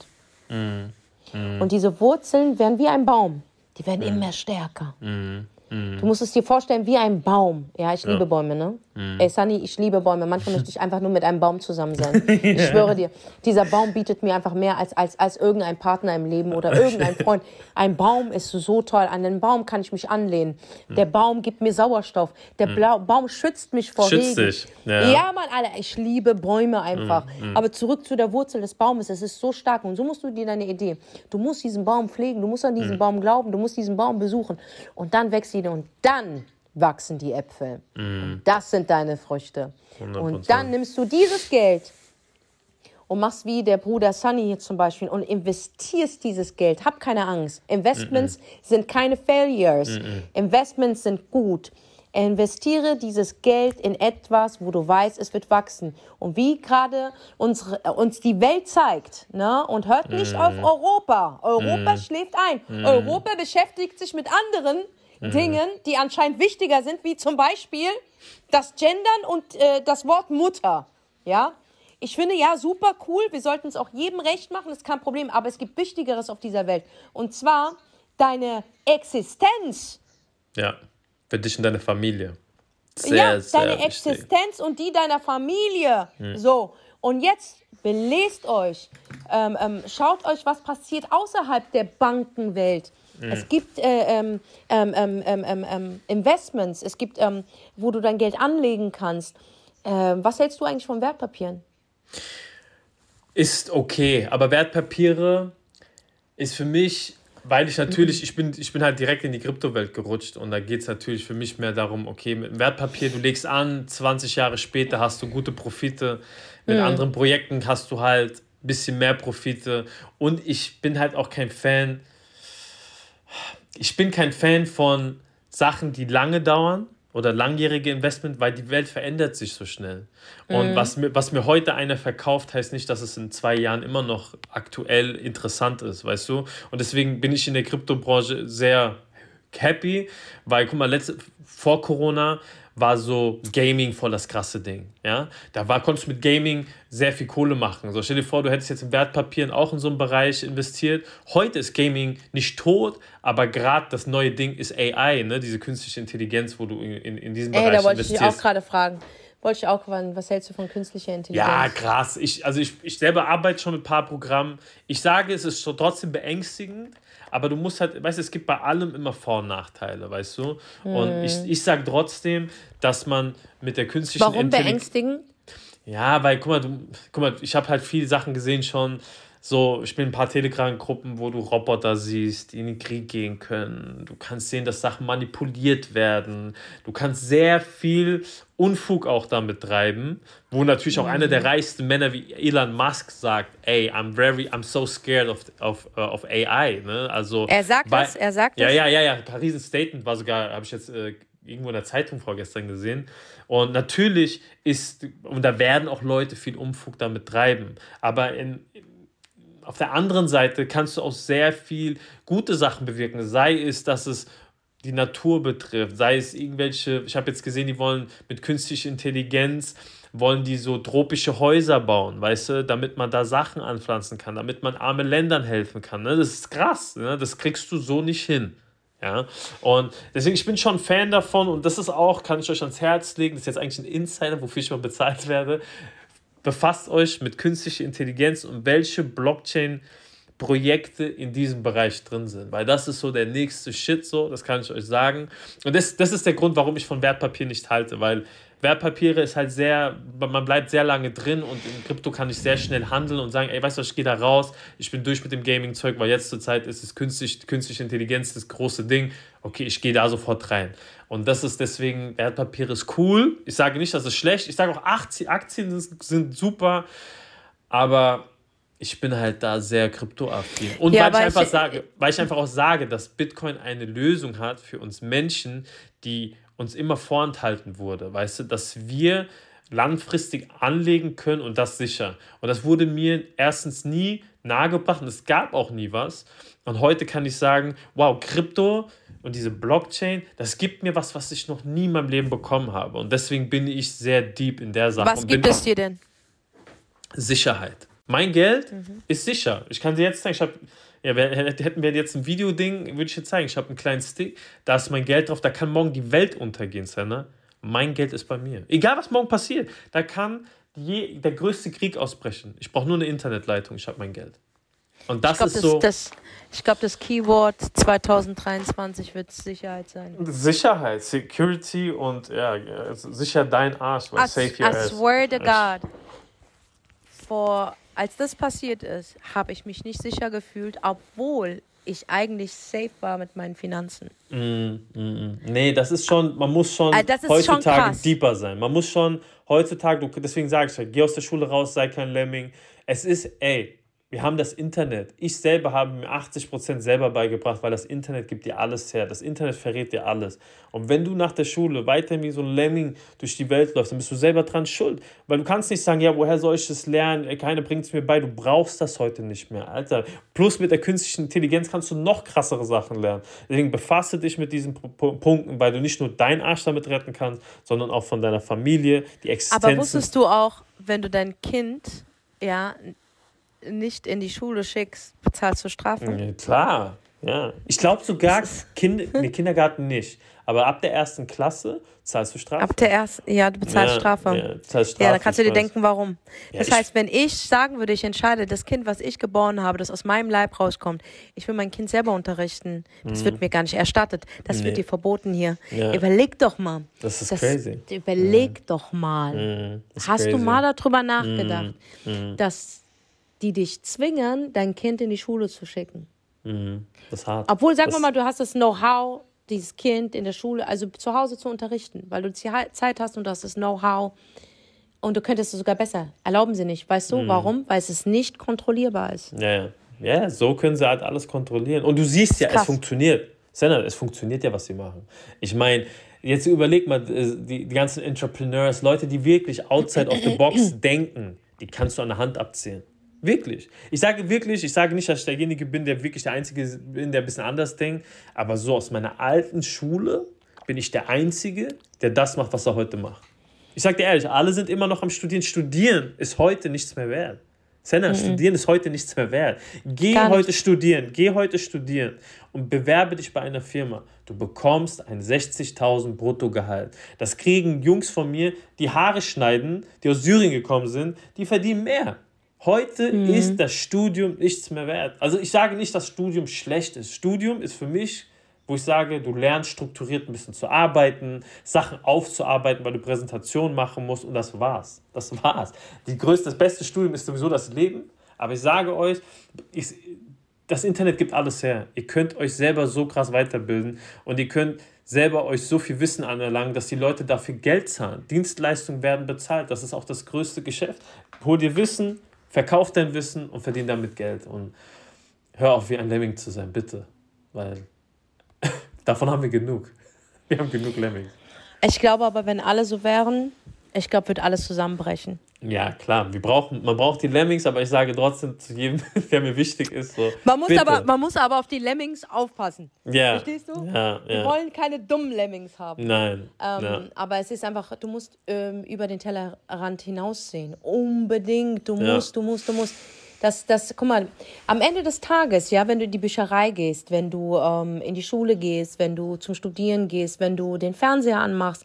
Speaker 2: Mm, mm.
Speaker 1: Und diese Wurzeln werden wie ein Baum. Die werden mm. immer stärker.
Speaker 2: Mm.
Speaker 1: Du musst es dir vorstellen wie ein Baum. Ja, ich ja. liebe Bäume, ne? Mhm. Ey, Sunny, ich liebe Bäume. Manchmal möchte <laughs> ich einfach nur mit einem Baum zusammen sein. <laughs> Ich schwöre dir, dieser Baum bietet mir einfach mehr als, als, als irgendein Partner im Leben oder <laughs> irgendein Freund. Ein Baum ist so toll. An den Baum kann ich mich anlehnen. Der Baum gibt mir Sauerstoff. Der mhm. Baum schützt mich vor
Speaker 2: schützt
Speaker 1: Regen.
Speaker 2: Dich. Ja.
Speaker 1: ja, Mann, Alter, ich liebe Bäume einfach. Mhm. Aber zurück zu der Wurzel des Baumes. Es ist so stark. Und so musst du dir deine Idee. Du musst diesen Baum pflegen. Du musst an diesen mhm. Baum glauben. Du musst diesen Baum besuchen. Und dann wächst sie und dann wachsen die Äpfel.
Speaker 2: Mm.
Speaker 1: Das sind deine Früchte.
Speaker 2: 100%.
Speaker 1: Und dann nimmst du dieses Geld und machst wie der Bruder Sunny hier zum Beispiel und investierst dieses Geld. Hab keine Angst. Investments mm -mm. sind keine Failures. Investments sind gut. Investiere dieses Geld in etwas, wo du weißt, es wird wachsen. Und wie gerade uns, uns die Welt zeigt, ne? und hört nicht auf Europa. Europa schläft ein. Europa beschäftigt sich mit anderen mhm. Dingen, die anscheinend wichtiger sind, wie zum Beispiel das Gendern und äh, das Wort Mutter. Ja, ich finde ja super cool. Wir sollten es auch jedem recht machen, ist kein Problem. Aber es gibt Wichtigeres auf dieser Welt. Und zwar deine Existenz.
Speaker 2: Ja, für dich und deine Familie.
Speaker 1: Sehr, ja, sehr deine wichtig. Existenz und die deiner Familie. Hm. So, und jetzt belest euch, ähm, ähm, schaut euch, was passiert außerhalb der Bankenwelt. Mhm. Es gibt äh, ähm, ähm, ähm, Investments, es gibt, wo du dein Geld anlegen kannst. was hältst du eigentlich von Wertpapieren?
Speaker 2: Ist okay, aber Wertpapiere ist für mich, weil ich natürlich, mhm. ich bin, ich bin halt direkt in die Kryptowelt gerutscht und da geht es natürlich für mich mehr darum, okay, mit Wertpapier, du legst an, 20 Jahre später hast du gute Profite, mit mhm. anderen Projekten hast du halt ein bisschen mehr Profite und ich bin halt auch kein Fan, ich bin kein Fan von Sachen, die lange dauern oder langjährige Investment, weil die Welt verändert sich so schnell. Und mhm. was, mir, was mir heute einer verkauft, heißt nicht, dass es in zwei Jahren immer noch aktuell interessant ist, weißt du? Und deswegen bin ich in der Kryptobranche sehr happy, weil, guck mal, letzte, vor Corona war so Gaming voll das krasse Ding. Ja? Da war, konntest du mit Gaming sehr viel Kohle machen. So, stell dir vor, du hättest jetzt in Wertpapieren auch in so einem Bereich investiert. Heute ist Gaming nicht tot, aber gerade das neue Ding ist AI, ne? diese künstliche Intelligenz, wo du in, in, in diesem Ey, Bereich
Speaker 1: da wollte ich dich auch gerade fragen. Wollte ich auch fragen, was hältst du von künstlicher Intelligenz?
Speaker 2: Ja, krass. Ich, also ich, ich selber arbeite schon mit ein paar Programmen. Ich sage, es ist trotzdem beängstigend, aber du musst halt, weißt du, es gibt bei allem immer Vor- und Nachteile, weißt du? Und hm. ich, ich sage trotzdem, dass man mit der künstlichen
Speaker 1: Warum Intelligenz. Warum beängstigend?
Speaker 2: Ja, weil, guck mal, du, guck mal, ich habe halt viele Sachen gesehen schon, so, ich bin in ein paar Telegram-Gruppen, wo du Roboter siehst, die in den Krieg gehen können. Du kannst sehen, dass Sachen manipuliert werden. Du kannst sehr viel Unfug auch damit treiben, wo natürlich auch einer der mhm. reichsten Männer wie Elon Musk sagt, ey, I'm very, I'm so scared of, of, uh, of AI. Ne? Also,
Speaker 1: er sagt weil, das, er sagt
Speaker 2: ja, das. Ja, ja, ja, Paris Statement war sogar, habe ich jetzt äh, irgendwo in der Zeitung vorgestern gesehen. Und natürlich ist, und da werden auch Leute viel Unfug damit treiben. Aber in, auf der anderen Seite kannst du auch sehr viel gute Sachen bewirken. Sei es, dass es die Natur betrifft, sei es irgendwelche, ich habe jetzt gesehen, die wollen mit künstlicher Intelligenz, wollen die so tropische Häuser bauen, weißt du, damit man da Sachen anpflanzen kann, damit man armen Ländern helfen kann. Ne? Das ist krass, ne? das kriegst du so nicht hin. Ja, und deswegen, ich bin schon Fan davon und das ist auch, kann ich euch ans Herz legen, das ist jetzt eigentlich ein Insider, wofür ich mal bezahlt werde befasst euch mit künstlicher Intelligenz und welche Blockchain-Projekte in diesem Bereich drin sind. Weil das ist so der nächste Shit, so, das kann ich euch sagen. Und das, das ist der Grund, warum ich von Wertpapier nicht halte, weil Wertpapiere ist halt sehr, man bleibt sehr lange drin und in Krypto kann ich sehr schnell handeln und sagen, ey, weißt du, ich gehe da raus, ich bin durch mit dem Gaming-Zeug, weil jetzt zur Zeit ist es künstlich, künstliche Intelligenz das große Ding. Okay, ich gehe da sofort rein. Und das ist deswegen, Wertpapiere ist cool. Ich sage nicht, dass es schlecht. Ich sage auch, Aktien sind, sind super. Aber ich bin halt da sehr kryptoaffin. Und ja, weil, ich einfach ich, sage, weil ich einfach auch sage, dass Bitcoin eine Lösung hat für uns Menschen, die uns immer vorenthalten wurde. Weißt du, dass wir langfristig anlegen können und das sicher. Und das wurde mir erstens nie nahegebracht und es gab auch nie was. Und heute kann ich sagen, wow, Krypto und diese Blockchain, das gibt mir was, was ich noch nie in meinem Leben bekommen habe. Und deswegen bin ich sehr deep in der Sache.
Speaker 1: Was gibt es dir denn?
Speaker 2: Sicherheit. Mein Geld mhm. ist sicher. Ich kann dir jetzt sagen, ich habe, ja, hätten wir jetzt ein Videoding, würde ich dir zeigen. Ich habe einen kleinen Stick, da ist mein Geld drauf, da kann morgen die Welt untergehen, Senna. Mein Geld ist bei mir. Egal, was morgen passiert, da kann je, der größte Krieg ausbrechen. Ich brauche nur eine Internetleitung, ich habe mein Geld. Und das glaub, ist so.
Speaker 1: Das, ich glaube, das Keyword 2023 wird Sicherheit sein.
Speaker 2: Sicherheit, Security und ja, sicher dein Arsch.
Speaker 1: Weil I, safe your I ass. swear to God, vor, als das passiert ist, habe ich mich nicht sicher gefühlt, obwohl ich eigentlich safe war mit meinen Finanzen.
Speaker 2: Mm, mm, mm. Nee, das ist schon, man muss schon also heutzutage schon deeper sein. Man muss schon heutzutage, deswegen sage ich, geh aus der Schule raus, sei kein Lemming. Es ist, ey, wir haben das Internet. Ich selber habe mir 80% selber beigebracht, weil das Internet gibt dir alles her. Das Internet verrät dir alles. Und wenn du nach der Schule weiterhin wie so ein Lemming durch die Welt läufst, dann bist du selber dran schuld. Weil du kannst nicht sagen, ja, woher soll ich das lernen? Keiner bringt es mir bei. Du brauchst das heute nicht mehr, Alter. Plus mit der künstlichen Intelligenz kannst du noch krassere Sachen lernen. Deswegen befasse dich mit diesen Punkten, weil du nicht nur deinen Arsch damit retten kannst, sondern auch von deiner Familie, die Existenz.
Speaker 1: Aber wusstest du auch, wenn du dein Kind ja nicht in die Schule schickst, bezahlst du Strafen?
Speaker 2: Ja, klar, ja. Ich glaube sogar, kind, nee, Kindergarten nicht. aber ab der ersten Klasse zahlst du Strafe.
Speaker 1: Ab der ersten, ja, du bezahlst
Speaker 2: Ja,
Speaker 1: Strafe.
Speaker 2: ja, du zahlst
Speaker 1: Ja,
Speaker 2: Strafe,
Speaker 1: dann kannst du dir denken, warum.
Speaker 2: Ja,
Speaker 1: Das heißt, wenn ich sagen würde, ich entscheide, das Kind, was ich geboren habe, das aus meinem Leib rauskommt, ich will mein Kind selber unterrichten. Das wird mir gar nicht erstattet. Das
Speaker 2: Mhm. Nee.
Speaker 1: wird dir verboten hier.
Speaker 2: Ja.
Speaker 1: Überleg doch mal.
Speaker 2: Das ist crazy.
Speaker 1: Überleg doch mal.
Speaker 2: Mhm, das
Speaker 1: Hast du
Speaker 2: crazy. Mhm.
Speaker 1: mal darüber nachgedacht, dass die dich zwingen, dein Kind in die Schule zu schicken?
Speaker 2: Mhm, das ist hart.
Speaker 1: Obwohl, sagen wir mal, du hast das Know-how, dieses Kind in der Schule, also zu Hause zu unterrichten, weil du Zeit hast und du hast das Know-how und du könntest es sogar besser. Erlauben sie nicht. Weißt
Speaker 2: Mhm.
Speaker 1: du, warum? Weil es nicht kontrollierbar ist.
Speaker 2: Ja, ja. Ja, so können sie halt alles kontrollieren. Und du siehst ja, es funktioniert. Senna, es funktioniert ja, was sie machen. Ich meine, jetzt überleg mal, äh, die, die ganzen Entrepreneurs, Leute, die wirklich outside of the box <clears throat> denken, die kannst du an der Hand abzählen. Wirklich. Ich sage wirklich, ich sage nicht, dass ich derjenige bin, der wirklich der Einzige bin, der ein bisschen anders denkt, aber so aus meiner alten Schule bin ich der Einzige, der das macht, was er heute macht. Ich sage dir ehrlich, alle sind immer noch am Studieren. Studieren ist heute nichts mehr wert. Senna, studieren ist heute nichts mehr wert. Geh heute studieren, geh heute studieren und bewerbe dich bei einer Firma. Du bekommst ein 60.000 Bruttogehalt. Das kriegen Jungs von mir, die Haare schneiden, die aus Syrien gekommen sind, die verdienen mehr. Heute ist das Studium nichts mehr wert. Also ich sage nicht, dass Studium schlecht ist. Studium ist für mich, wo ich sage, du lernst strukturiert ein bisschen zu arbeiten, Sachen aufzuarbeiten, weil du Präsentationen machen musst und das war's. Das war's. Die größte, das beste Studium ist sowieso das Leben. Aber ich sage euch, ich, das Internet gibt alles her. Ihr könnt euch selber so krass weiterbilden und ihr könnt selber euch so viel Wissen anerlangen, dass die Leute dafür Geld zahlen. Dienstleistungen werden bezahlt. Das ist auch das größte Geschäft. Hol dir Wissen, verkauf dein Wissen und verdien damit Geld. Und hör auf, wie ein Lemming zu sein, bitte. Weil <laughs> davon haben wir genug. Wir haben genug Lemmings.
Speaker 1: Ich glaube aber, wenn alle so wären, ich glaube, wird alles zusammenbrechen.
Speaker 2: Ja, klar, wir brauchen, man braucht die Lemmings, aber ich sage trotzdem zu jedem, <laughs> der mir wichtig ist, so.
Speaker 1: Man muss,
Speaker 2: bitte.
Speaker 1: aber, man muss aber auf die Lemmings aufpassen.
Speaker 2: ja.
Speaker 1: Verstehst du?
Speaker 2: Ja,
Speaker 1: Wir
Speaker 2: ja.
Speaker 1: wollen keine dummen Lemmings haben.
Speaker 2: Nein.
Speaker 1: Ähm,
Speaker 2: ja.
Speaker 1: Aber es ist einfach, du musst ähm, über den Tellerrand hinaussehen. Unbedingt. Du
Speaker 2: Ja.
Speaker 1: musst, du musst, du musst. Das, das, guck mal, am Ende des Tages, ja, wenn du in die Bücherei gehst, wenn du ähm, in die Schule gehst, wenn du zum Studieren gehst, wenn du den Fernseher anmachst,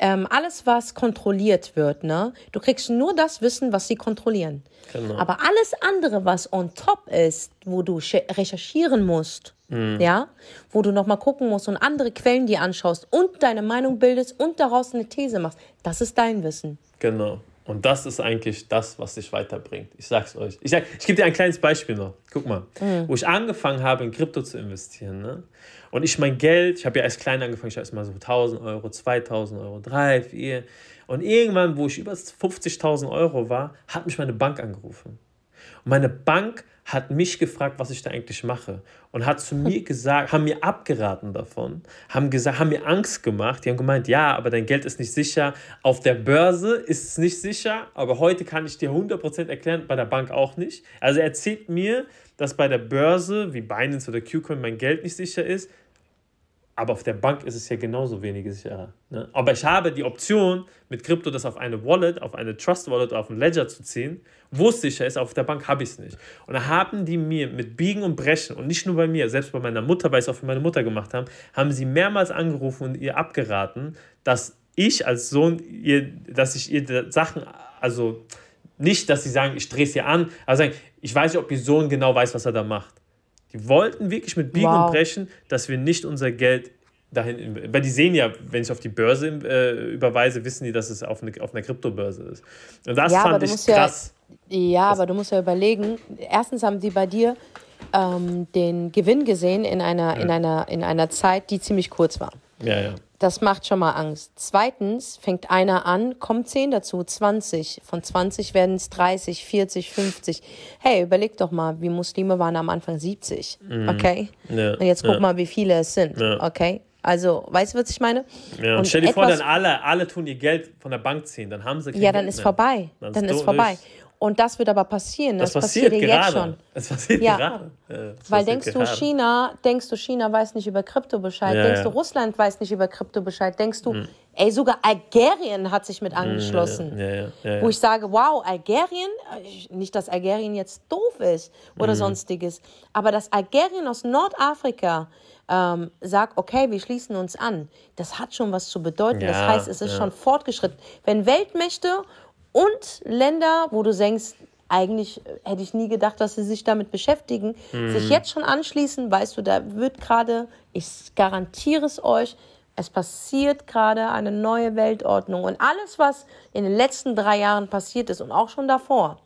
Speaker 1: ähm, alles, was kontrolliert wird, ne, du kriegst nur das Wissen, was sie kontrollieren.
Speaker 2: Genau.
Speaker 1: Aber alles andere, was on top ist, wo du recherchieren musst,
Speaker 2: Mhm.
Speaker 1: ja, wo du nochmal gucken musst und andere Quellen dir anschaust und deine Meinung bildest und daraus eine These machst, das ist dein Wissen.
Speaker 2: Genau. Und das ist eigentlich das, was dich weiterbringt. Ich sag's euch. Ich, sag, ich gebe dir ein kleines Beispiel noch. Guck mal, wo ich angefangen habe, in Krypto zu investieren. Ne? Und ich mein Geld, ich habe ja erst klein angefangen, ich habe erst mal so 1000 Euro, 2000 Euro, 3, 4. Und irgendwann, wo ich über 50.000 Euro war, hat mich meine Bank angerufen. Und meine Bank hat mich gefragt, was ich da eigentlich mache. Und hat zu mir gesagt, haben mir abgeraten davon, haben gesagt, haben mir Angst gemacht. Die haben gemeint, ja, aber dein Geld ist nicht sicher. Auf der Börse ist es nicht sicher, aber heute kann ich dir 100% erklären, bei der Bank auch nicht. Also er erzählt mir, dass bei der Börse, wie Binance oder Qcoin, mein Geld nicht sicher ist. Aber auf der Bank ist es ja genauso wenig sicher. Ne? Aber ich habe die Option, mit Krypto das auf eine Wallet, auf eine Trust Wallet, auf ein Ledger zu ziehen, wo es sicher ist. Auf der Bank habe ich es nicht. Und da haben die mir mit Biegen und Brechen, und nicht nur bei mir, selbst bei meiner Mutter, weil ich es auch für meine Mutter gemacht haben, haben sie mehrmals angerufen und ihr abgeraten, dass ich als Sohn, ihr, dass ich ihr Sachen, also nicht, dass sie sagen, ich drehe es ihr an, aber sagen, ich weiß nicht, ob ihr Sohn genau weiß, was er da macht. Die wollten wirklich mit Biegen
Speaker 1: Wow.
Speaker 2: und Brechen, dass wir nicht unser Geld dahin, weil die sehen ja, wenn ich auf die Börse äh, überweise, wissen die, dass es auf, eine, auf einer Kryptobörse ist. Und das
Speaker 1: Ja,
Speaker 2: fand ich
Speaker 1: musst ja-
Speaker 2: krass.
Speaker 1: Ja, aber du musst ja überlegen, erstens haben sie bei dir ähm, den Gewinn gesehen in einer, in, einer, in einer Zeit, die ziemlich kurz war.
Speaker 2: Ja, ja.
Speaker 1: Das macht schon mal Angst. Zweitens fängt einer an, kommt 10 dazu, 20. Von 20 werden es 30, 40, 50. Hey, überleg doch mal, wie Muslime waren am Anfang 70. Okay?
Speaker 2: Mhm. Ja,
Speaker 1: Und jetzt guck
Speaker 2: ja.
Speaker 1: mal, wie viele es sind.
Speaker 2: Ja.
Speaker 1: Okay? Also, weißt du, was ich meine?
Speaker 2: ja. Und stell dir vor, dann alle, alle tun ihr Geld von der Bank ziehen, dann haben sie kein
Speaker 1: Ja, dann
Speaker 2: Geld
Speaker 1: ist
Speaker 2: mehr.
Speaker 1: vorbei.
Speaker 2: Dann
Speaker 1: Dann
Speaker 2: ist
Speaker 1: ist vorbei.
Speaker 2: ist-
Speaker 1: Und das wird aber passieren. Das, das passiert, passiert ja jetzt schon.
Speaker 2: Das passiert ja. gerade.
Speaker 1: Ja, Weil denkst gerade. du, China, denkst du, China weiß nicht über Krypto Bescheid? Ja, denkst du, Russland weiß nicht über Krypto Bescheid? Denkst du, hm. ey, sogar Algerien hat sich mit hm, angeschlossen. Wo ich sage, wow, Algerien, nicht, dass Algerien jetzt doof ist oder hm. sonstiges, aber dass Algerien aus Nordafrika ähm, sagt, okay, wir schließen uns an, das hat schon was zu bedeuten. das heißt, es ist schon fortgeschritten. Wenn Weltmächte und Länder, wo du denkst, eigentlich hätte ich nie gedacht, dass sie sich damit beschäftigen, mhm. sich jetzt schon anschließen, weißt du, da wird gerade, ich garantiere es euch, es passiert gerade eine neue Weltordnung. Und alles, was in den letzten drei Jahren passiert ist und auch schon davor,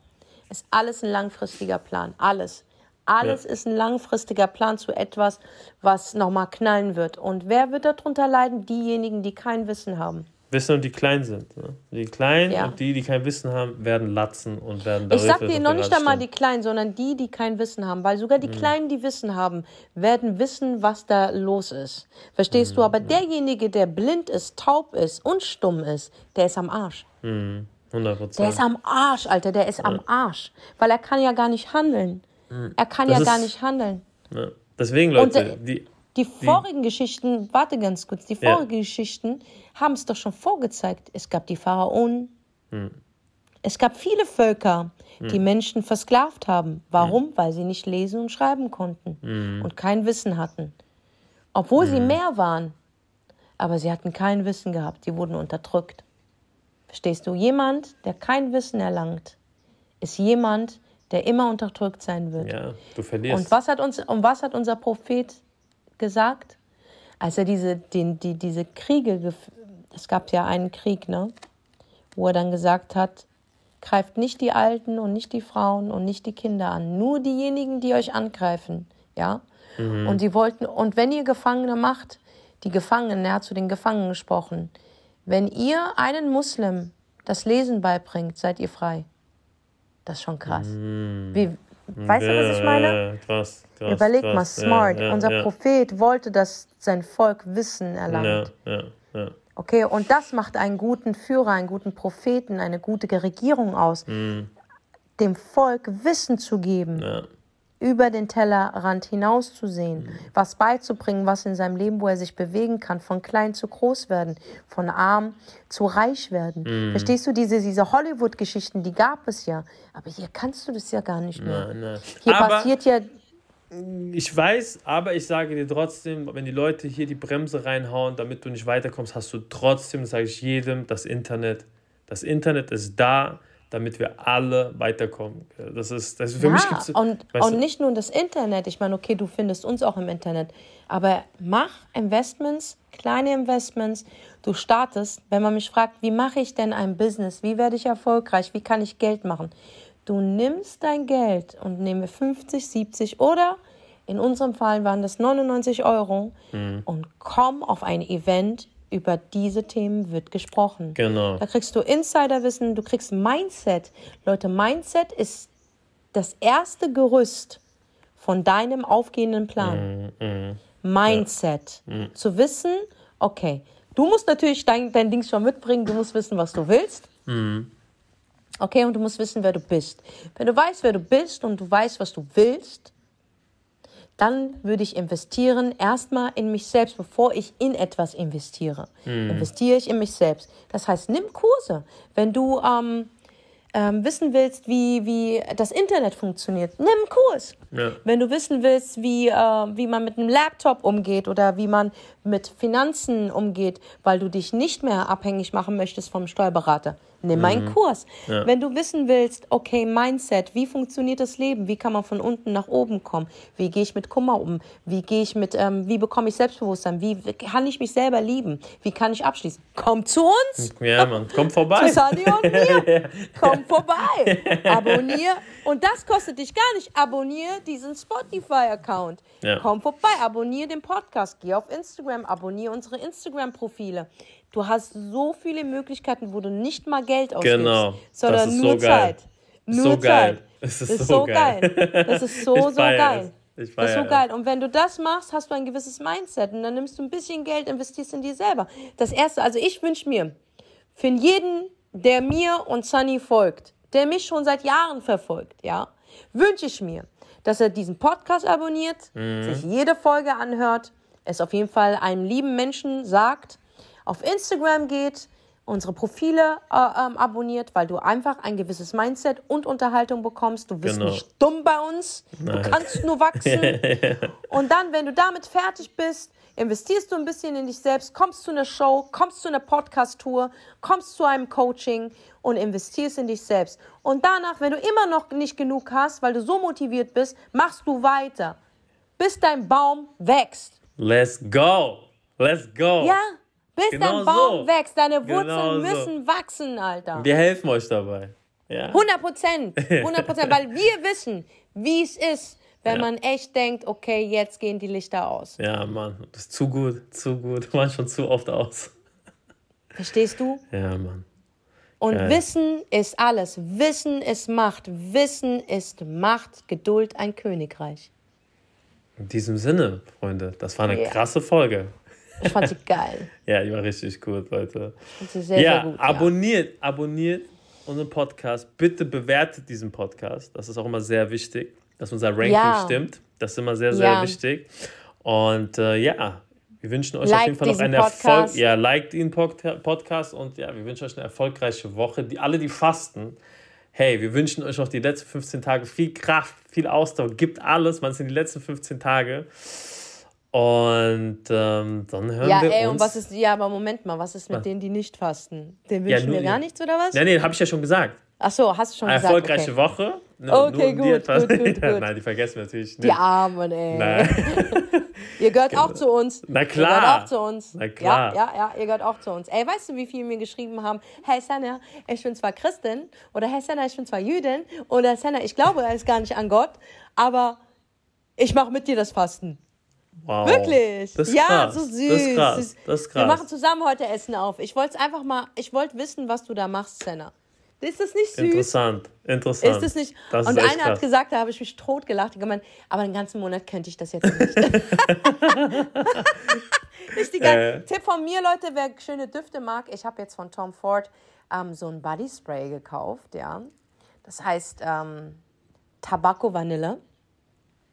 Speaker 1: ist alles ein langfristiger Plan. Alles. Alles ja. ist ein langfristiger Plan zu etwas, was nochmal knallen wird. Und wer wird darunter leiden? Diejenigen, die kein Wissen haben.
Speaker 2: Wissen und die klein sind. Ne? Die Kleinen ja. und die, die kein Wissen haben, werden latzen und werden
Speaker 1: Ich sag dir noch nicht einmal die Kleinen, sondern die, die kein Wissen haben. Weil sogar die mhm. Kleinen, die Wissen haben, werden wissen, was da los ist. Verstehst mhm. du? Aber derjenige, der blind ist, taub ist und stumm ist, der ist am Arsch.
Speaker 2: Mhm. 100%.
Speaker 1: Der ist am Arsch, Alter. Der ist ja. am Arsch. Weil er kann ja gar nicht handeln. Mhm. Er kann das ja gar nicht handeln.
Speaker 2: Ja. Deswegen, Leute,
Speaker 1: und, die die vorigen die, Geschichten, warte ganz kurz, die vorigen ja. Geschichten haben es doch schon vorgezeigt. Es gab die Pharaonen. Hm. Es gab viele Völker, die hm. Menschen versklavt haben. Warum? Hm. Weil sie nicht lesen und schreiben konnten hm. und kein Wissen hatten. Obwohl sie hm. mehr waren. Aber sie hatten kein Wissen gehabt. Die wurden unterdrückt. Verstehst du? Jemand, der kein Wissen erlangt, ist jemand, der immer unterdrückt sein wird.
Speaker 2: Ja, du verlierst.
Speaker 1: Und was hat, uns, und was hat unser Prophet gesagt, als er diese, den, die, diese Kriege, es gab ja einen Krieg, ne, wo er dann gesagt hat, greift nicht die Alten und nicht die Frauen und nicht die Kinder an, nur diejenigen, die euch angreifen, ja. Mhm. Und die wollten, und wenn ihr Gefangene macht, die Gefangenen, er hat zu den Gefangenen gesprochen, wenn ihr einen Muslim das Lesen beibringt, seid ihr frei. Das ist schon krass. Mhm. Wie, Weißt ja, du, was ich meine?
Speaker 2: Krass, krass,
Speaker 1: Überleg
Speaker 2: krass,
Speaker 1: mal, smart. Ja, Unser Prophet wollte, dass sein Volk Wissen erlangt. Okay, und das macht einen guten Führer, einen guten Propheten, eine gute Regierung aus, mhm. dem Volk Wissen zu geben über den Tellerrand hinauszusehen, mhm. was beizubringen, was in seinem Leben, wo er sich bewegen kann, von klein zu groß werden, von arm zu reich werden. Mhm. Verstehst du, diese, diese Hollywood-Geschichten, die gab es ja, aber hier kannst du das ja gar nicht mehr. Nein, nein. Hier aber passiert ja
Speaker 2: ich weiß, aber ich sage dir trotzdem, wenn die Leute hier die Bremse reinhauen, damit du nicht weiterkommst, hast du trotzdem, das sage ich jedem, das Internet. Das Internet ist da, damit wir alle weiterkommen. Das ist, das für
Speaker 1: ja,
Speaker 2: mich gibt's,
Speaker 1: und, und nicht nur das Internet. Ich meine, okay, du findest uns auch im Internet, aber mach Investments, kleine Investments. Du startest, wenn man mich fragt, wie mache ich denn ein Business? Wie werde ich erfolgreich? Wie kann ich Geld machen? Du nimmst dein Geld und nehme 50, 70 oder in unserem Fall waren das 99 Euro mhm. und komm auf ein Event über diese Themen wird gesprochen.
Speaker 2: Genau.
Speaker 1: Da kriegst du Insiderwissen, du kriegst Mindset. Leute, Mindset ist das erste Gerüst von deinem aufgehenden Plan. Mm, mm, Mindset. Ja. Mm. Zu wissen, okay, du musst natürlich dein, dein Ding schon mitbringen, du musst wissen, was du willst. Mm. Okay, und du musst wissen, wer du bist. Wenn du weißt, wer du bist und du weißt, was du willst, dann würde ich investieren erstmal in mich selbst, bevor ich in etwas investiere. Mhm. Investiere ich in mich selbst. Das heißt, nimm Kurse. Wenn du ähm, ähm, wissen willst, wie, wie das Internet funktioniert, nimm einen Kurs. Ja. Wenn du wissen willst, wie, äh, wie man mit einem Laptop umgeht oder wie man mit Finanzen umgeht, weil du dich nicht mehr abhängig machen möchtest vom Steuerberater, nimm mhm. einen Kurs. Ja. Wenn du wissen willst, okay, Mindset, wie funktioniert das Leben? Wie kann man von unten nach oben kommen? Wie gehe ich mit Kummer um? Wie gehe ich mit, ähm, wie bekomme ich Selbstbewusstsein? Wie kann ich mich selber lieben? Wie kann ich abschließen? Komm zu uns!
Speaker 2: Ja, Mann, komm vorbei.
Speaker 1: Zu und mir. <laughs> Komm vorbei. Abonnier. Und das kostet dich gar nicht. Abonnier diesen Spotify-Account. Ja. Komm vorbei, abonnier den Podcast, geh auf Instagram, abonnier unsere Instagram-Profile. Du hast so viele Möglichkeiten, wo du nicht mal Geld ausgibst,
Speaker 2: genau.
Speaker 1: sondern nur so Zeit. Nur
Speaker 2: so
Speaker 1: Zeit.
Speaker 2: Geil. Das ist,
Speaker 1: das ist
Speaker 2: so,
Speaker 1: so geil. geil. Das ist <laughs> so, so geil. Das ist so geil. Und wenn du das machst, hast du ein gewisses Mindset und dann nimmst du ein bisschen Geld, investierst in dir selber. Das erste, also ich wünsche mir, für jeden, der mir und Sunny folgt, der mich schon seit Jahren verfolgt, ja, wünsche ich mir, dass er diesen Podcast abonniert,
Speaker 2: Mhm.
Speaker 1: sich jede Folge anhört, es auf jeden Fall einem lieben Menschen sagt, auf Instagram geht, unsere Profile äh, ähm, abonniert, weil du einfach ein gewisses Mindset und Unterhaltung bekommst. Du bist
Speaker 2: Genau.
Speaker 1: nicht dumm bei uns, du kannst nur wachsen. <laughs> Und dann, wenn du damit fertig bist, investierst du ein bisschen in dich selbst, kommst zu einer Show, kommst zu einer Podcast-Tour, kommst zu einem Coaching und investierst in dich selbst. Und danach, wenn du immer noch nicht genug hast, weil du so motiviert bist, machst du weiter, bis dein Baum wächst.
Speaker 2: Let's go. Let's go.
Speaker 1: Ja, bis
Speaker 2: Genau
Speaker 1: dein Baum
Speaker 2: so.
Speaker 1: wächst. Deine
Speaker 2: Genau
Speaker 1: Wurzeln
Speaker 2: so.
Speaker 1: müssen wachsen, Alter.
Speaker 2: Wir helfen euch dabei. Ja.
Speaker 1: 100 Prozent. 100 Prozent. <laughs> weil wir wissen, wie es ist, wenn
Speaker 2: Ja.
Speaker 1: man echt denkt, okay, jetzt gehen die Lichter aus.
Speaker 2: Ja, Mann. Das ist zu gut. Zu gut. <laughs> War schon zu oft aus. <laughs>
Speaker 1: Verstehst du?
Speaker 2: Ja, Mann.
Speaker 1: Und
Speaker 2: Geil.
Speaker 1: Wissen ist alles. Wissen ist Macht. Wissen ist Macht. Geduld ein Königreich.
Speaker 2: In diesem Sinne, Freunde, das war eine
Speaker 1: Ja.
Speaker 2: krasse Folge.
Speaker 1: Ich fand sie geil. <laughs>
Speaker 2: Ja, die war richtig gut, Leute.
Speaker 1: Ich fand sie sehr,
Speaker 2: ja,
Speaker 1: sehr gut.
Speaker 2: abonniert, abonniert unseren Podcast. Bitte bewertet diesen Podcast. Das ist auch immer sehr wichtig, dass unser Ranking
Speaker 1: Ja.
Speaker 2: stimmt. Das ist immer sehr, sehr
Speaker 1: Ja.
Speaker 2: wichtig. Und äh, ja, wir wünschen euch auf
Speaker 1: Liked
Speaker 2: jeden Fall noch einen Erfolg. Ja, liked den Pod- Podcast und ja, wir wünschen euch eine erfolgreiche Woche. Die, alle, die fasten, hey, wir wünschen euch noch die letzten 15 Tage viel Kraft, viel Ausdauer. Gibt alles, man, sind die letzten 15 Tage. Und ähm, dann hören
Speaker 1: Ja,
Speaker 2: wir
Speaker 1: ey,
Speaker 2: uns.
Speaker 1: und was ist, ja, aber Moment mal, was ist mit
Speaker 2: Was?
Speaker 1: denen, die nicht fasten? Den
Speaker 2: Ja,
Speaker 1: wünschen
Speaker 2: nur
Speaker 1: wir gar
Speaker 2: ihr.
Speaker 1: nichts, oder was?
Speaker 2: Ja, nee, habe ich ja schon gesagt.
Speaker 1: Ach so, hast du schon
Speaker 2: Eine
Speaker 1: gesagt.
Speaker 2: erfolgreiche
Speaker 1: okay.
Speaker 2: Woche. Ne,
Speaker 1: Okay,
Speaker 2: nur die
Speaker 1: gut, gut, gut, <laughs>
Speaker 2: Ja,
Speaker 1: gut.
Speaker 2: Nein, die vergessen wir natürlich nicht.
Speaker 1: Die Armen, ey.
Speaker 2: Nein. <laughs>
Speaker 1: Ihr gehört auch zu uns.
Speaker 2: Na
Speaker 1: Ihr
Speaker 2: klar.
Speaker 1: gehört auch zu uns.
Speaker 2: Na klar.
Speaker 1: Ja, ja, ja, ihr gehört auch zu uns. Ey, weißt du, wie viele mir geschrieben haben, hey Senna, ich bin zwar Christin oder hey Senna, ich bin zwar Jüdin oder Senna, ich glaube es gar nicht an Gott, aber ich mache mit dir das Fasten.
Speaker 2: Wow.
Speaker 1: Wirklich?
Speaker 2: Das ist
Speaker 1: ja,
Speaker 2: krass.
Speaker 1: so süß.
Speaker 2: Das ist krass. Das ist
Speaker 1: Wir machen
Speaker 2: krass.
Speaker 1: zusammen heute Essen auf. Ich wollte es einfach mal, ich wollte wissen, was du da machst, Senna. Ist das nicht süß?
Speaker 2: Interessant. Interessant.
Speaker 1: Ist es nicht?
Speaker 2: Das
Speaker 1: und einer hat
Speaker 2: krass.
Speaker 1: gesagt, da habe ich mich tot gelacht. Ich gemeint, aber den ganzen Monat könnte ich das jetzt nicht. <laughs> <laughs> nicht die ganze,
Speaker 2: Äh.
Speaker 1: Tipp von mir, Leute, wer schöne Düfte mag. Ich habe jetzt von Tom Ford ähm, so ein Body Spray gekauft, ja. Das heißt ähm, Tabacco Vanille.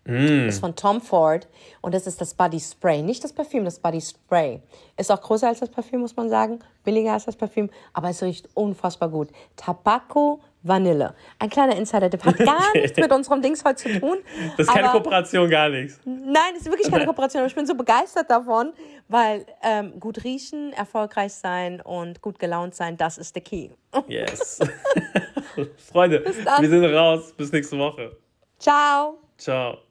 Speaker 2: Mm.
Speaker 1: Ist von Tom Ford und das ist das Body Spray. Nicht das Parfüm, das Body Spray. Ist auch größer als das Parfüm, muss man sagen. Billiger als das Parfüm, aber es riecht unfassbar gut. Tabacco Vanille. Ein kleiner Insider-Tipp. Hat <laughs> gar nichts mit unserem Dings heute zu tun.
Speaker 2: Das ist keine Kooperation, gar nichts.
Speaker 1: Nein, es ist wirklich keine <laughs> Kooperation. Aber ich bin so begeistert davon, weil ähm, gut riechen, erfolgreich sein und gut gelaunt sein, das ist der Key. <laughs>
Speaker 2: Yes. Freunde, wir sind raus. Bis nächste Woche.
Speaker 1: Ciao.
Speaker 2: Ciao.